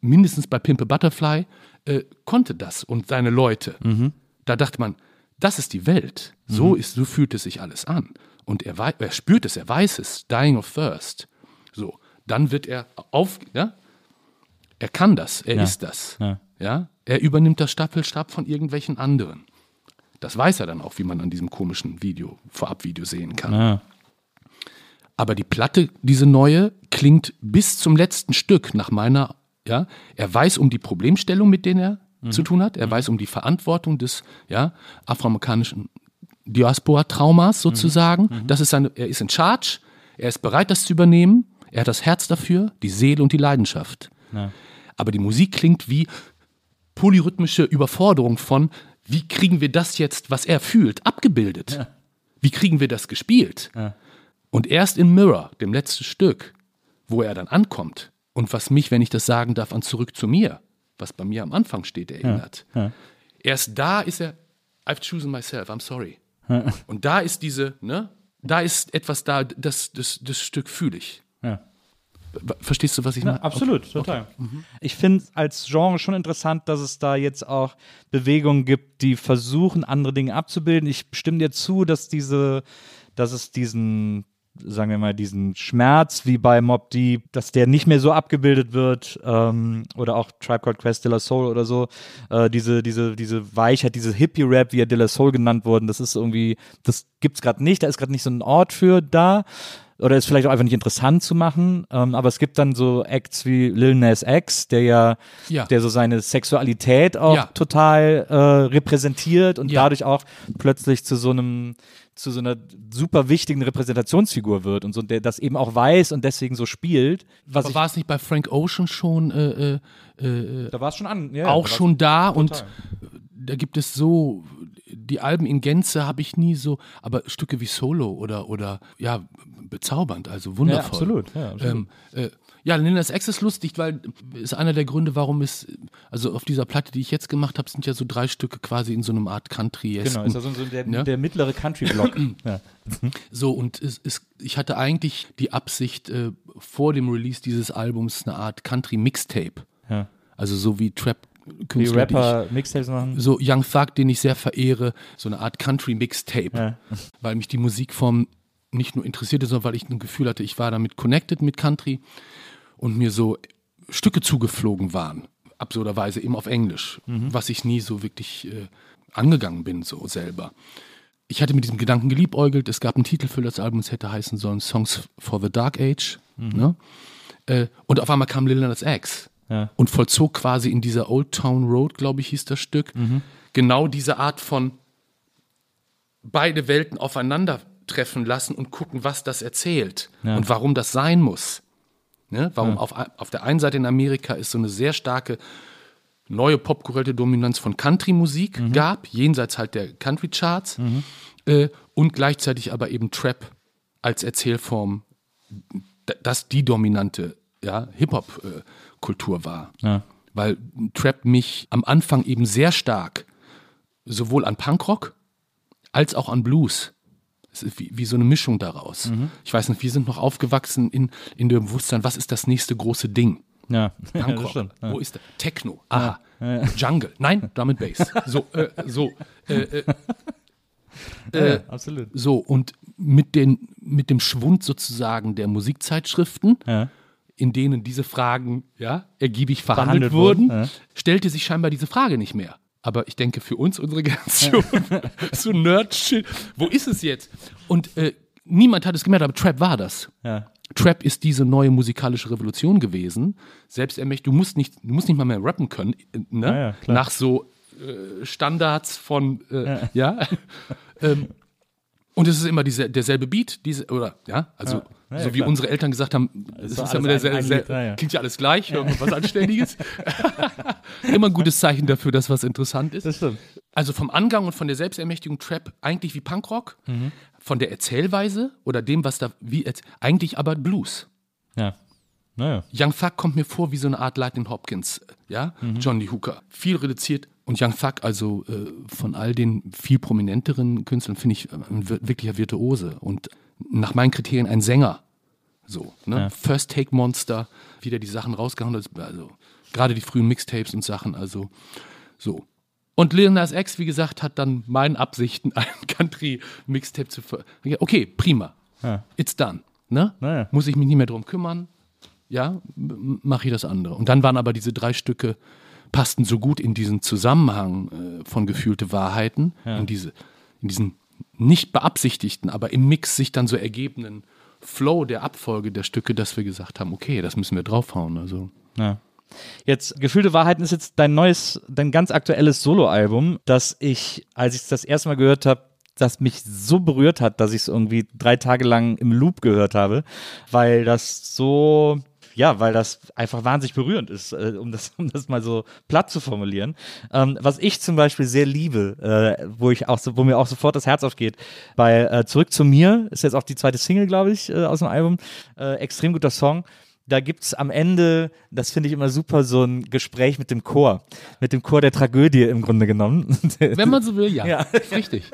mindestens bei Pimpe Butterfly, äh, konnte das und seine Leute. Da dachte man, das ist die Welt. So, ist, so fühlt es sich alles an. Und er, er spürt es, er weiß es, dying of thirst. So, dann wird er auf, ja? Er kann das, er Ja. ist das. Ja. Ja. Er übernimmt das Staffelstab von irgendwelchen anderen. Das weiß er dann auch, wie man an diesem komischen Video, Vorabvideo sehen kann. Ja. Aber die Platte, diese neue, klingt bis zum letzten Stück nach meiner, ja, er weiß um die Problemstellung, mit denen er zu tun hat, er weiß um die Verantwortung des, ja, afroamerikanischen Diaspora-Traumas sozusagen. Das ist seine, er ist in charge, er ist bereit, das zu übernehmen, er hat das Herz dafür, die Seele und die Leidenschaft. Aber die Musik klingt wie polyrhythmische Überforderung von, wie kriegen wir das jetzt, was er fühlt, abgebildet? Wie kriegen wir das gespielt? Und erst in Mirror, dem letzten Stück, wo er dann ankommt und was mich, wenn ich das sagen darf, an Zurück zu mir, was bei mir am Anfang steht, erinnert. Erst da ist er, I've chosen myself, I'm sorry. Und da ist diese, ne, da ist etwas da, das, das, das Stück fühle ich. Ja. Verstehst du, was ich meine? Absolut, total. Ich finde als Genre schon interessant, dass es da jetzt auch Bewegungen gibt, die versuchen, andere Dinge abzubilden. Ich stimme dir zu, dass diese, dass es diesen, sagen wir mal, diesen Schmerz wie bei Mob Deep, dass der nicht mehr so abgebildet wird, ähm, oder auch Tribe Called Quest, De La Soul oder so, äh, diese, diese, diese Weichheit, diese Hippie-Rap, wie er De La Soul genannt wurden, das ist irgendwie, das gibt's gerade nicht, da ist gerade nicht so ein Ort für da oder ist vielleicht auch einfach nicht interessant zu machen. Ähm, aber es gibt dann so Acts wie Lil Nas X, der ja, Ja. der so seine Sexualität auch Ja. total äh, repräsentiert und Ja. dadurch auch plötzlich zu so einem zu so einer super wichtigen Repräsentationsfigur wird und so der das eben auch weiß und deswegen so spielt. Was Aber war es nicht bei Frank Ocean schon äh, äh, da war es schon an. Ja, auch schon da und da gibt es so die Alben in Gänze habe ich nie so, aber Stücke wie Solo oder oder ja bezaubernd, also Ja, wundervoll. absolut. Ja, absolut. Ähm, äh, ja, Lindas Ex ist lustig, weil ist einer der Gründe, warum es, also auf dieser Platte, die ich jetzt gemacht habe, sind ja so drei Stücke quasi in so einem Art country genau, ist also so der, Ja. der mittlere Country-Block. ja. So, und es, es, ich hatte eigentlich die Absicht, äh, vor dem Release dieses Albums eine Art Country-Mixtape. Ja. Also so wie Die Trap-Künstler, die ich- Rapper Mixtapes machen. so Young Thug, den ich sehr verehre, so eine Art Country-Mixtape, Ja. weil mich die Musikform nicht nur interessierte, sondern weil ich ein Gefühl hatte, ich war damit connected mit Country und mir so Stücke zugeflogen waren, absurderweise eben auf Englisch, was ich nie so wirklich äh, angegangen bin, so selber. Ich hatte mit diesem Gedanken geliebäugelt, es gab einen Titel für das Album, es hätte heißen sollen Songs for the Dark Age. Ne? Äh, und auf einmal kam Lil Nas X Ja. und vollzog quasi in dieser Old Town Road, glaube ich, hieß das Stück, genau diese Art von beide Welten aufeinandertreffen lassen und gucken, was das erzählt und warum das sein muss. Ne? Warum auf, auf der einen Seite in Amerika ist so eine sehr starke neue popkulturelle Dominanz von Country-Musik gab, jenseits halt der Country-Charts, äh, und gleichzeitig aber eben Trap als Erzählform, das die dominante ja, Hip-Hop-Kultur war. Ja. Weil Trap mich am Anfang eben sehr stark sowohl an Punkrock als auch an Blues. Es ist wie, wie so eine Mischung daraus. Ich weiß nicht, wir sind noch aufgewachsen in, in dem Bewusstsein, was ist das nächste große Ding? Ja, ja Punkrock. stimmt. Ja. Wo ist der? Techno. Aha. Jungle. Nein, Drum and Bass. So, äh, so. Äh, äh, äh, Absolut. so, und mit, den, mit dem Schwund sozusagen der Musikzeitschriften, Ja. In denen diese Fragen ja, ergiebig verhandelt, Verhandelt wurden, ja. stellte sich scheinbar diese Frage nicht mehr. Aber ich denke, für uns, unsere Generation, so Nerd-Shit, wo ist es jetzt? Und äh, niemand hat es gemerkt, aber Trap war das. Ja. Trap ist diese neue musikalische Revolution gewesen. Selbst ermächtigt, du musst nicht, du musst nicht mal mehr rappen können, äh, ne? Ja, ja, nach so äh, Standards von, äh, ja. ähm, und es ist immer diese, derselbe Beat, diese, oder, ja, also, Ja, so ja, wie klar. unsere Eltern gesagt haben, es ist ja immer derselbe, ein ja, ja. klingt ja alles gleich, irgendwas Anständiges. immer ein gutes Zeichen dafür, dass was interessant ist. Das stimmt. Also vom Angang und von der Selbstermächtigung Trap eigentlich wie Punkrock, Mhm. von der Erzählweise oder dem, was da wie eigentlich aber Blues. Ja. Naja. Young Thug kommt mir vor wie so eine Art Lightning Hopkins, ja, Mhm. Johnny Hooker. Viel reduziert und Young Thug, also äh, von all den viel prominenteren Künstlern, finde ich äh, ein wir- wirklicher Virtuose und nach meinen Kriterien ein Sänger. So, ne? First Take Monster, wieder die Sachen rausgehauen, also gerade die frühen Mixtapes und Sachen, also so. Und Lil Nas X, wie gesagt, hat dann meinen Absichten, ein Country-Mixtape zu ver... Okay, prima. It's done. Ne? Naja. Muss ich mich nicht mehr drum kümmern. Ja, mache ich das andere. Und dann waren aber diese drei Stücke, passten so gut in diesen Zusammenhang äh, von gefühlte Wahrheiten, in, diese, in diesen nicht beabsichtigten, aber im Mix sich dann so ergebenen Flow der Abfolge der Stücke, dass wir gesagt haben, okay, das müssen wir draufhauen. Also Ja. Jetzt, Gefühlte Wahrheiten ist jetzt dein neues, dein ganz aktuelles Soloalbum, das ich, als ich es das erste Mal gehört habe, das mich so berührt hat, dass ich es irgendwie drei Tage lang im Loop gehört habe, weil das so, ja, weil das einfach wahnsinnig berührend ist, äh, um, das, um das mal so platt zu formulieren. Ähm, was ich zum Beispiel sehr liebe, äh, wo ich auch so, wo mir auch sofort das Herz aufgeht, bei äh, Zurück zu mir ist jetzt auch die zweite Single, glaube ich, äh, aus dem Album. Äh, extrem guter Song da gibt's am Ende, das finde ich immer super, so ein Gespräch mit dem Chor. Mit dem Chor der Tragödie im Grunde genommen. wenn man so will, ja, Ja. richtig.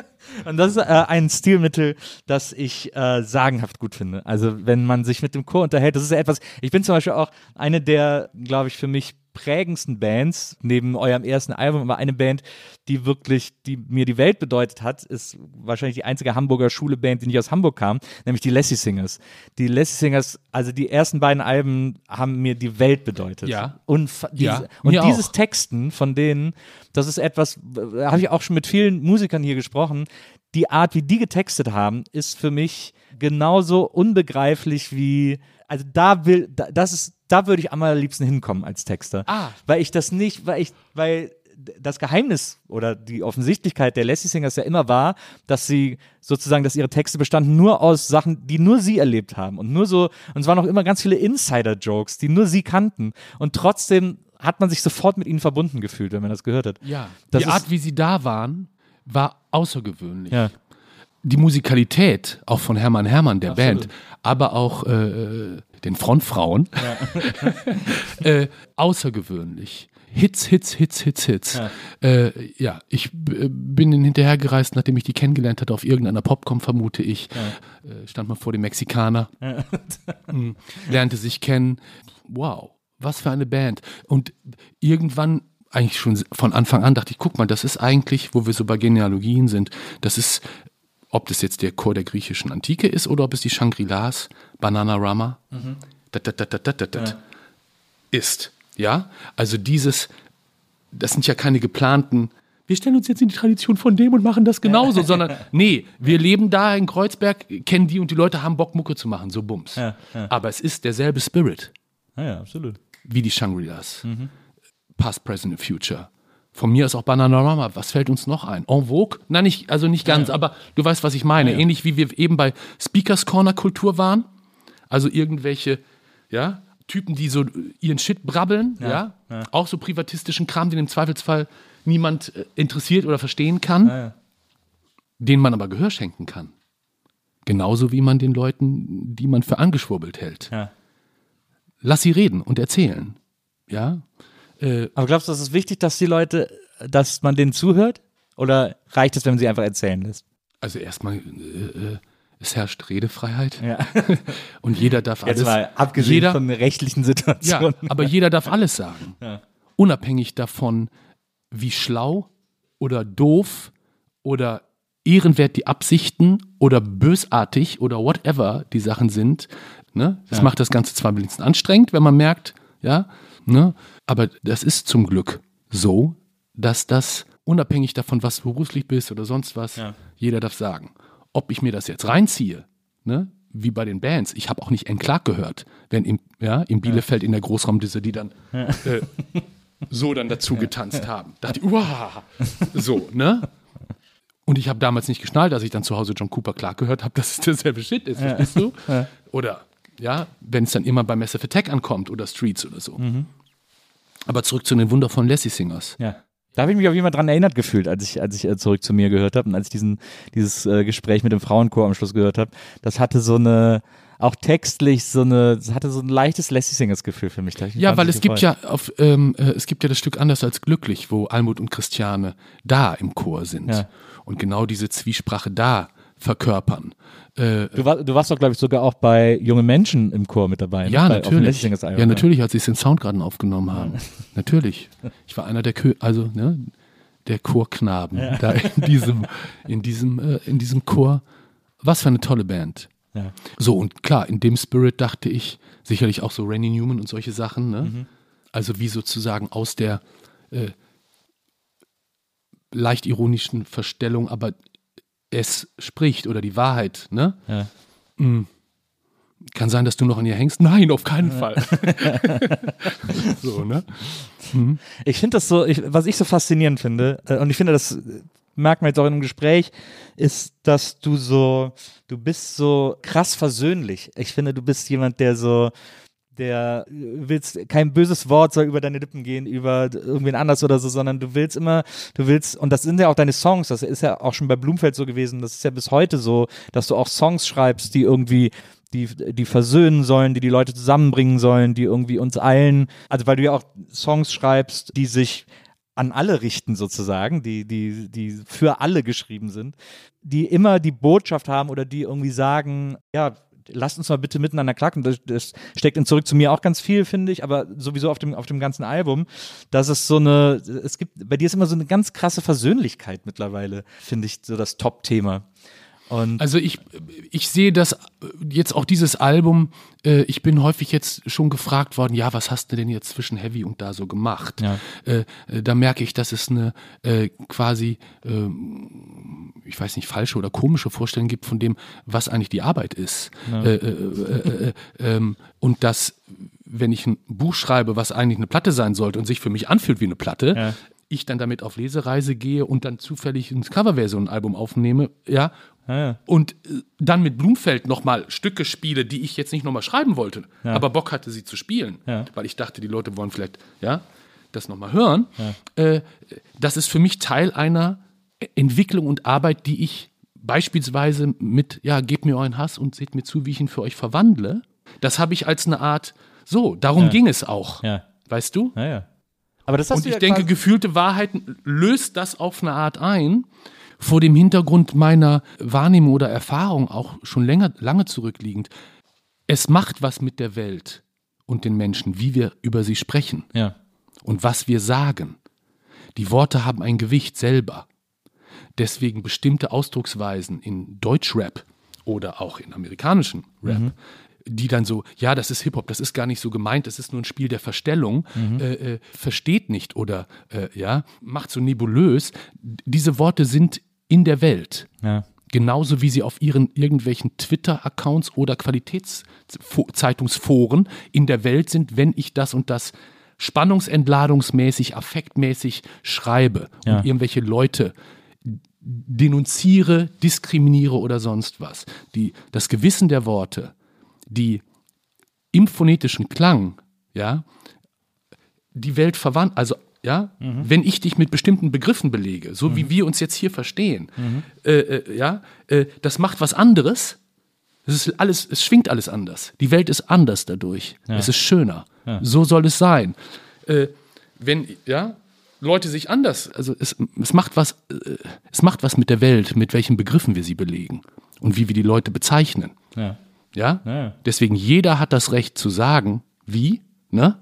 Und das ist äh, ein Stilmittel, das ich äh, sagenhaft gut finde. Also wenn man sich mit dem Chor unterhält, das ist ja etwas, ich bin zum Beispiel auch eine der, glaube ich, für mich prägendsten Bands, neben eurem ersten Album, aber eine Band, die wirklich, die mir die Welt bedeutet hat, ist wahrscheinlich die einzige Hamburger Schuleband, die nicht aus Hamburg kam, nämlich die Lassie Singers. Die Lassie Singers, also die ersten beiden Alben haben mir die Welt bedeutet. Ja. Und, diese, Ja, und dieses auch. Texten von denen, das ist etwas, da habe ich auch schon mit vielen Musikern hier gesprochen, die Art, wie die getextet haben, ist für mich genauso unbegreiflich wie, also da will, da, das ist, da würde ich am allerliebsten hinkommen als Texter. Ah. Weil ich das nicht, weil ich, weil das Geheimnis oder die Offensichtlichkeit der Lassie Singers ja immer war, dass sie sozusagen, dass ihre Texte bestanden nur aus Sachen, die nur sie erlebt haben und nur so, und es waren auch immer ganz viele Insider-Jokes, die nur sie kannten und trotzdem hat man sich sofort mit ihnen verbunden gefühlt, wenn man das gehört hat. Ja, Das die Art, wie sie da waren, war außergewöhnlich. Ja. Die Musikalität, auch von Hermann Hermann, der Absolut. Band, aber auch äh, den Frontfrauen, äh, außergewöhnlich. Hits, Hits, Hits, Hits, Hits. Ja, äh, ja ich b- bin ihnen hinterhergereist, nachdem ich die kennengelernt hatte, auf irgendeiner Popcom, vermute ich. Äh, stand mal vor dem Mexikaner, Mm, lernte sich kennen. Wow, was für eine Band. Und irgendwann, eigentlich schon von Anfang an, dachte ich, guck mal, das ist eigentlich, wo wir so bei Genealogien sind, das ist ob das jetzt der Chor der griechischen Antike ist oder ob es die Shangri-Las, Bananarama, dat, dat, dat, dat, ist. Ja, also dieses, das sind ja keine geplanten, wir stellen uns jetzt in die Tradition von dem und machen das genauso, sondern nee, wir leben da in Kreuzberg, kennen die und die Leute haben Bock, Mucke zu machen, so bums. Ja. Aber es ist derselbe Spirit Ja, absolut. wie die Shangri-Las. Past, Present and Future. Von mir ist auch Bananarama. Was fällt uns noch ein? En Vogue? Nein, nicht, also nicht ganz, aber du weißt, was ich meine. Ähnlich wie wir eben bei Speakers Corner Kultur waren. Also irgendwelche, ja, Typen, die so ihren Shit brabbeln, ja. Auch so privatistischen Kram, den im Zweifelsfall niemand äh, interessiert oder verstehen kann, den man aber Gehör schenken kann. Genauso wie man den Leuten, die man für angeschwurbelt hält. Ja. Lass sie reden und erzählen. Ja, Aber glaubst du, es ist wichtig, dass die Leute, dass man denen zuhört? Oder reicht es, wenn man sie einfach erzählen lässt? Also erstmal, äh, äh, es herrscht Redefreiheit Ja. und jeder darf alles. Jetzt mal abgesehen jeder, von der rechtlichen Situation. ja, aber jeder darf alles sagen. Unabhängig davon, wie schlau oder doof oder ehrenwert die Absichten oder bösartig oder whatever die Sachen sind. Ne? Das macht das Ganze zwar ein bisschen anstrengend, wenn man merkt, ja, ne? aber das ist zum Glück so, dass das unabhängig davon, was du beruflich bist oder sonst was, jeder darf sagen. Ob ich mir das jetzt reinziehe, ne? wie bei den Bands, ich habe auch nicht Enklag gehört, wenn im, ja, in Bielefeld in der Großraumdisse die dann äh, so dann dazu getanzt haben. Dachte ich, uah, so, ne? Und ich habe damals nicht geschnallt, als ich dann zu Hause John Cooper Clark gehört habe, dass es derselbe Shit ist, verstehst du? Oder, ja, wenn es dann immer bei Massive Attack ankommt oder Streets oder so. Aber zurück zu den wundervollen Lassie Singers. Ja. Da habe ich mich auf jeden Fall dran erinnert gefühlt, als ich, als ich äh, zurück zu mir gehört habe und als ich diesen, dieses äh, Gespräch mit dem Frauenchor am Schluss gehört habe. Das hatte so eine, auch textlich so eine, das hatte so ein leichtes Lassie Singers Gefühl für mich. Ja, weil es gibt ja auf, ähm, äh, es gibt ja das Stück Anders als glücklich, wo Almut und Christiane da im Chor sind Ja. und genau diese Zwiesprache da verkörpern. Äh, Du, war, du warst doch, glaube ich, sogar auch bei Junge Menschen im Chor mit dabei. ne? ja, Lassie natürlich. Ja, natürlich, als sie es in Soundgarden aufgenommen haben. natürlich. Ich war einer der Kö also ne, der Chorknaben da in diesem in diesem äh, in diesem Chor. Was für eine tolle Band. Ja. So und klar, in dem Spirit dachte ich sicherlich auch so Randy Newman und solche Sachen, ne? Mhm. Also wie sozusagen aus der äh, leicht ironischen Verstellung, aber es spricht oder die Wahrheit, ne? Ja. Mm. Kann sein, dass du noch an ihr hängst? Nein, auf keinen Fall. so, ne? Ich finde das so, ich, was ich so faszinierend finde, äh, und ich finde, das äh, merkt man jetzt auch in einem Gespräch, ist, dass du so, du bist so krass versöhnlich. Ich finde, du bist jemand, der so, der äh, willst, kein böses Wort soll über deine Lippen gehen, über irgendwen anders oder so, sondern du willst immer, du willst, und das sind ja auch deine Songs, das ist ja auch schon bei Blumfeld so gewesen, das ist ja bis heute so, dass du auch Songs schreibst, die irgendwie die, die versöhnen sollen, die die Leute zusammenbringen sollen, die irgendwie uns allen, also weil du ja auch Songs schreibst, die sich an alle richten sozusagen, die, die, die für alle geschrieben sind, die immer die Botschaft haben oder die irgendwie sagen, ja, lasst uns mal bitte miteinander klacken. Das, das steckt in zurück zu mir auch ganz viel, finde ich, aber sowieso auf dem, auf dem ganzen Album, dass es so eine, es gibt, bei dir ist immer so eine ganz krasse Versöhnlichkeit mittlerweile, finde ich, so das Top-Thema. Und Also ich, ich sehe das jetzt auch dieses Album, äh, ich bin häufig jetzt schon gefragt worden, ja, was hast du denn jetzt zwischen Heavy und da so gemacht? Ja. Äh, äh, da merke ich, dass es eine äh, quasi, ähm, ich weiß nicht, falsche oder komische Vorstellung gibt von dem, was eigentlich die Arbeit ist. Äh, äh, äh, äh, ähm, und dass, wenn ich ein Buch schreibe, was eigentlich eine Platte sein sollte und sich für mich anfühlt wie eine Platte, Ja. ich dann damit auf Lesereise gehe und dann zufällig ins Coverversion ein Album aufnehme, ja, ja. und äh, dann mit Blumfeld nochmal Stücke spiele, die ich jetzt nicht nochmal schreiben wollte, aber Bock hatte, sie zu spielen, Ja. weil ich dachte, die Leute wollen vielleicht ja, das nochmal hören. Äh, das ist für mich Teil einer Entwicklung und Arbeit, die ich beispielsweise mit, ja, gebt mir euren Hass und seht mir zu, wie ich ihn für euch verwandle. Das habe ich als eine Art, so, darum ging es auch. Ja. Weißt du? ja, ja. Aber das hast Und du ich ja denke, gefühlte Wahrheiten löst das auf eine Art ein, vor dem Hintergrund meiner Wahrnehmung oder Erfahrung auch schon länger, lange zurückliegend. Es macht was mit der Welt und den Menschen, wie wir über sie sprechen ja. und was wir sagen. Die Worte haben ein Gewicht selber. deswegen bestimmte Ausdrucksweisen in Deutschrap oder auch in amerikanischen Rap, die dann so, ja, das ist Hip-Hop, das ist gar nicht so gemeint, das ist nur ein Spiel der Verstellung, äh, äh, versteht nicht oder äh, ja, macht so nebulös. Diese Worte sind in der Welt. Ja. Genauso wie sie auf ihren irgendwelchen Twitter-Accounts oder Qualitätszeitungsforen in der Welt sind, wenn ich das und das spannungsentladungsmäßig, affektmäßig schreibe Ja. und irgendwelche Leute denunziere, diskriminiere oder sonst was. Die, das Gewissen der Worte, die im phonetischen Klang, ja, die Welt verwandt, also ja, wenn ich dich mit bestimmten Begriffen belege, so wie wir uns jetzt hier verstehen, äh, äh, ja, äh, das macht was anderes. Es ist alles, es schwingt alles anders. Die Welt ist anders dadurch. Es ist schöner. So soll es sein. Äh, wenn, ja, Leute sich anders, also es, es macht was, äh, es macht was mit der Welt, mit welchen Begriffen wir sie belegen und wie wir die Leute bezeichnen. Ja. Ja? Ja. Deswegen jeder hat das Recht zu sagen, wie, ne?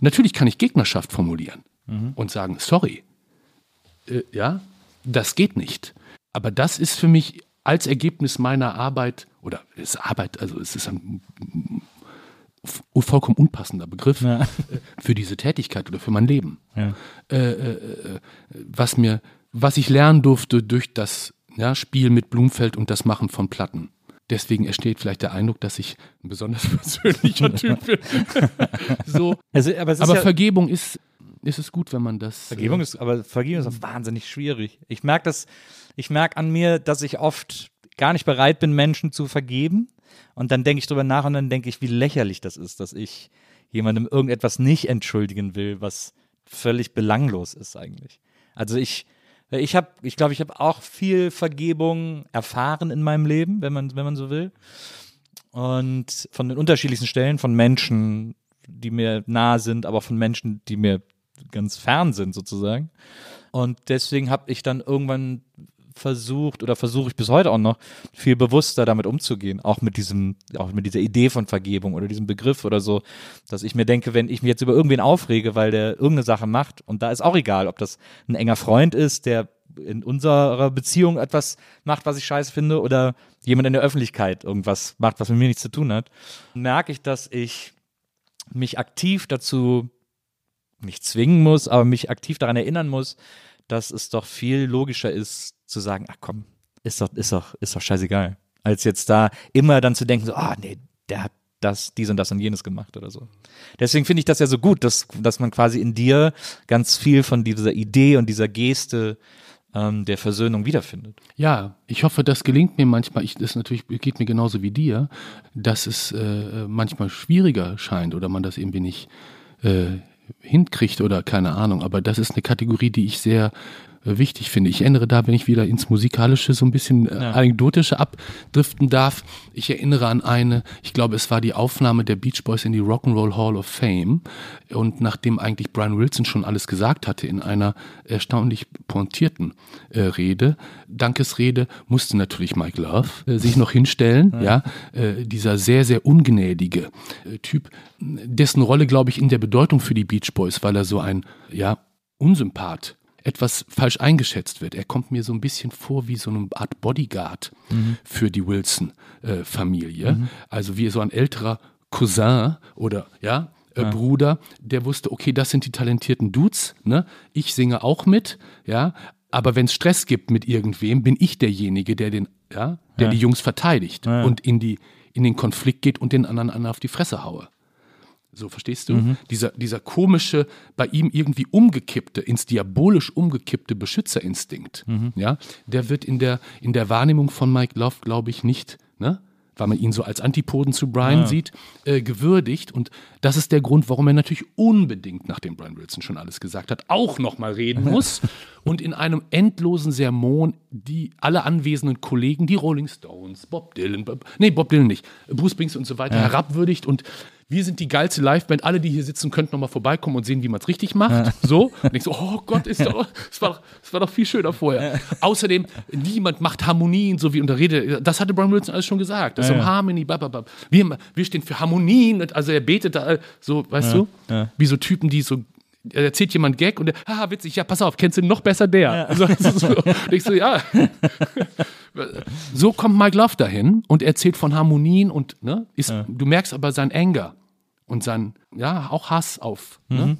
Natürlich kann ich Gegnerschaft formulieren und sagen, sorry, äh, ja, das geht nicht. Aber das ist für mich als Ergebnis meiner Arbeit, oder es ist Arbeit, also es ist ein vollkommen unpassender Begriff Ja. äh, für diese Tätigkeit oder für mein Leben. Ja. Äh, äh, äh, was mir, was ich lernen durfte durch das ja, Spiel mit Blumfeld und das Machen von Platten. Deswegen entsteht vielleicht der Eindruck, dass ich ein besonders persönlicher Typ bin. so. Also, aber Aber ja, Vergebung ist, ist es gut, wenn man das. Vergebung äh, ist, aber Vergebung ist auch wahnsinnig schwierig. Ich merke das, ich merke an mir, dass ich oft gar nicht bereit bin, Menschen zu vergeben. Und dann denke ich drüber nach und dann denke ich, wie lächerlich das ist, dass ich jemandem irgendetwas nicht entschuldigen will, was völlig belanglos ist eigentlich. Also ich, ich habe, ich glaube, ich habe auch viel Vergebung erfahren in meinem Leben, wenn man, wenn man so will. Und von den unterschiedlichsten Stellen, von Menschen, die mir nahe sind, aber von Menschen, die mir ganz fern sind sozusagen. Und deswegen habe ich dann irgendwann versucht oder versuche ich bis heute auch noch viel bewusster damit umzugehen, auch mit diesem, auch mit dieser Idee von Vergebung oder diesem Begriff oder so, dass ich mir denke, wenn ich mich jetzt über irgendwen aufrege, weil der irgendeine Sache macht und da ist auch egal, ob das ein enger Freund ist, der in unserer Beziehung etwas macht, was ich scheiße finde oder jemand in der Öffentlichkeit irgendwas macht, was mit mir nichts zu tun hat, merke ich, dass ich mich aktiv dazu nicht zwingen muss, aber mich aktiv daran erinnern muss, dass es doch viel logischer ist, zu sagen, ach komm, ist doch, ist doch, ist doch scheißegal. Als jetzt da immer dann zu denken, so, ah, nee, der hat das, dies und das und jenes gemacht oder so. Deswegen finde ich das ja so gut, dass, dass man quasi in dir ganz viel von dieser Idee und dieser Geste ähm, der Versöhnung wiederfindet. Ja, ich hoffe, das gelingt mir manchmal. Ich, das natürlich geht mir genauso wie dir, dass es äh, manchmal schwieriger scheint oder man das irgendwie nicht äh, hinkriegt oder keine Ahnung. Aber das ist eine Kategorie, die ich sehr wichtig finde. Ich erinnere da, wenn ich wieder ins Musikalische so ein bisschen äh, anekdotische abdriften darf. Ich erinnere an eine, ich glaube, es war die Aufnahme der Beach Boys in die Rock'n'Roll Hall of Fame. Und nachdem eigentlich Brian Wilson schon alles gesagt hatte in einer erstaunlich pointierten äh, Rede, Dankesrede, musste natürlich Mike Love äh, sich noch hinstellen. Ja, äh, dieser sehr, sehr ungnädige äh, Typ, dessen Rolle, glaube ich, in der Bedeutung für die Beach Boys, weil er so ein, ja, Unsympath etwas falsch eingeschätzt wird. Er kommt mir so ein bisschen vor wie so eine Art Bodyguard für die Wilson-Familie. Also wie so ein älterer Cousin oder ja, äh, Bruder, der wusste, okay, das sind die talentierten Dudes, ne? Ich singe auch mit, ja, aber wenn es Stress gibt mit irgendwem, bin ich derjenige, der den, ja, der die Jungs verteidigt und in die in den Konflikt geht und den anderen anderen auf die Fresse haue. So, verstehst du? Dieser, dieser komische, bei ihm irgendwie umgekippte, ins diabolisch umgekippte Beschützerinstinkt, ja, der wird in der, in der Wahrnehmung von Mike Love, glaube ich, nicht, ne? weil man ihn so als Antipoden zu Brian sieht, äh, gewürdigt. Und das ist der Grund, warum er natürlich unbedingt, nachdem Brian Wilson schon alles gesagt hat, auch nochmal reden muss. und in einem endlosen Sermon die alle anwesenden Kollegen, die Rolling Stones, Bob Dylan, Bob, nee, Bob Dylan nicht, Bruce Springsteen und so weiter, herabwürdigt und wir sind die geilste Liveband, alle, die hier sitzen, könnten nochmal vorbeikommen und sehen, wie man es richtig macht. So. Und denkst so, oh Gott, ist doch, das war, doch- das war doch viel schöner vorher. Außerdem, niemand macht Harmonien, so wie unter Rede. Das hatte Brian Wilson alles schon gesagt. Das ist um Harmony, bababab. Wir, wir stehen für Harmonien. Und Also er betet da so, weißt du? Wie so Typen, die so erzählt jemand Gag und der, haha, witzig, ja, pass auf, kennst du noch besser der? Ja. So, so, und ich so, ja. so kommt Mike Love dahin und erzählt von Harmonien und, ne, ist, ja. du merkst aber sein Anger und sein, ja, auch Hass auf, ne?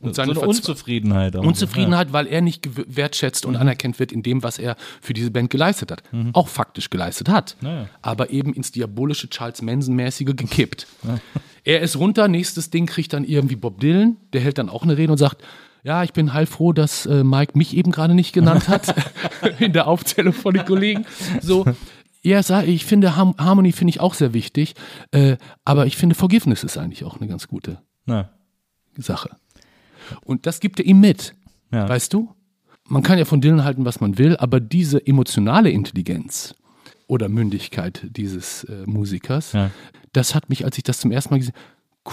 Und seine so Unzufriedenheit. Auch. Unzufriedenheit, ja. weil er nicht wertschätzt und mhm. anerkannt wird in dem, was er für diese Band geleistet hat. Mhm. Auch faktisch geleistet hat. Ja. Aber eben ins diabolische Charles Manson-mäßige gekippt. Ja. Er ist runter, nächstes Ding kriegt dann irgendwie Bob Dylan, der hält dann auch eine Rede und sagt, ja, ich bin heilfroh, dass äh, Mike mich eben gerade nicht genannt hat in der Aufzählung von den Kollegen. So, ja, ich finde Harmony finde ich auch sehr wichtig, äh, aber ich finde Forgiveness ist eigentlich auch eine ganz gute Sache. Und das gibt er ihm mit. Ja. Weißt du? Man kann ja von Dylan halten, was man will, aber diese emotionale Intelligenz oder Mündigkeit dieses äh, Musikers, ja. das hat mich, als ich das zum ersten Mal gesehen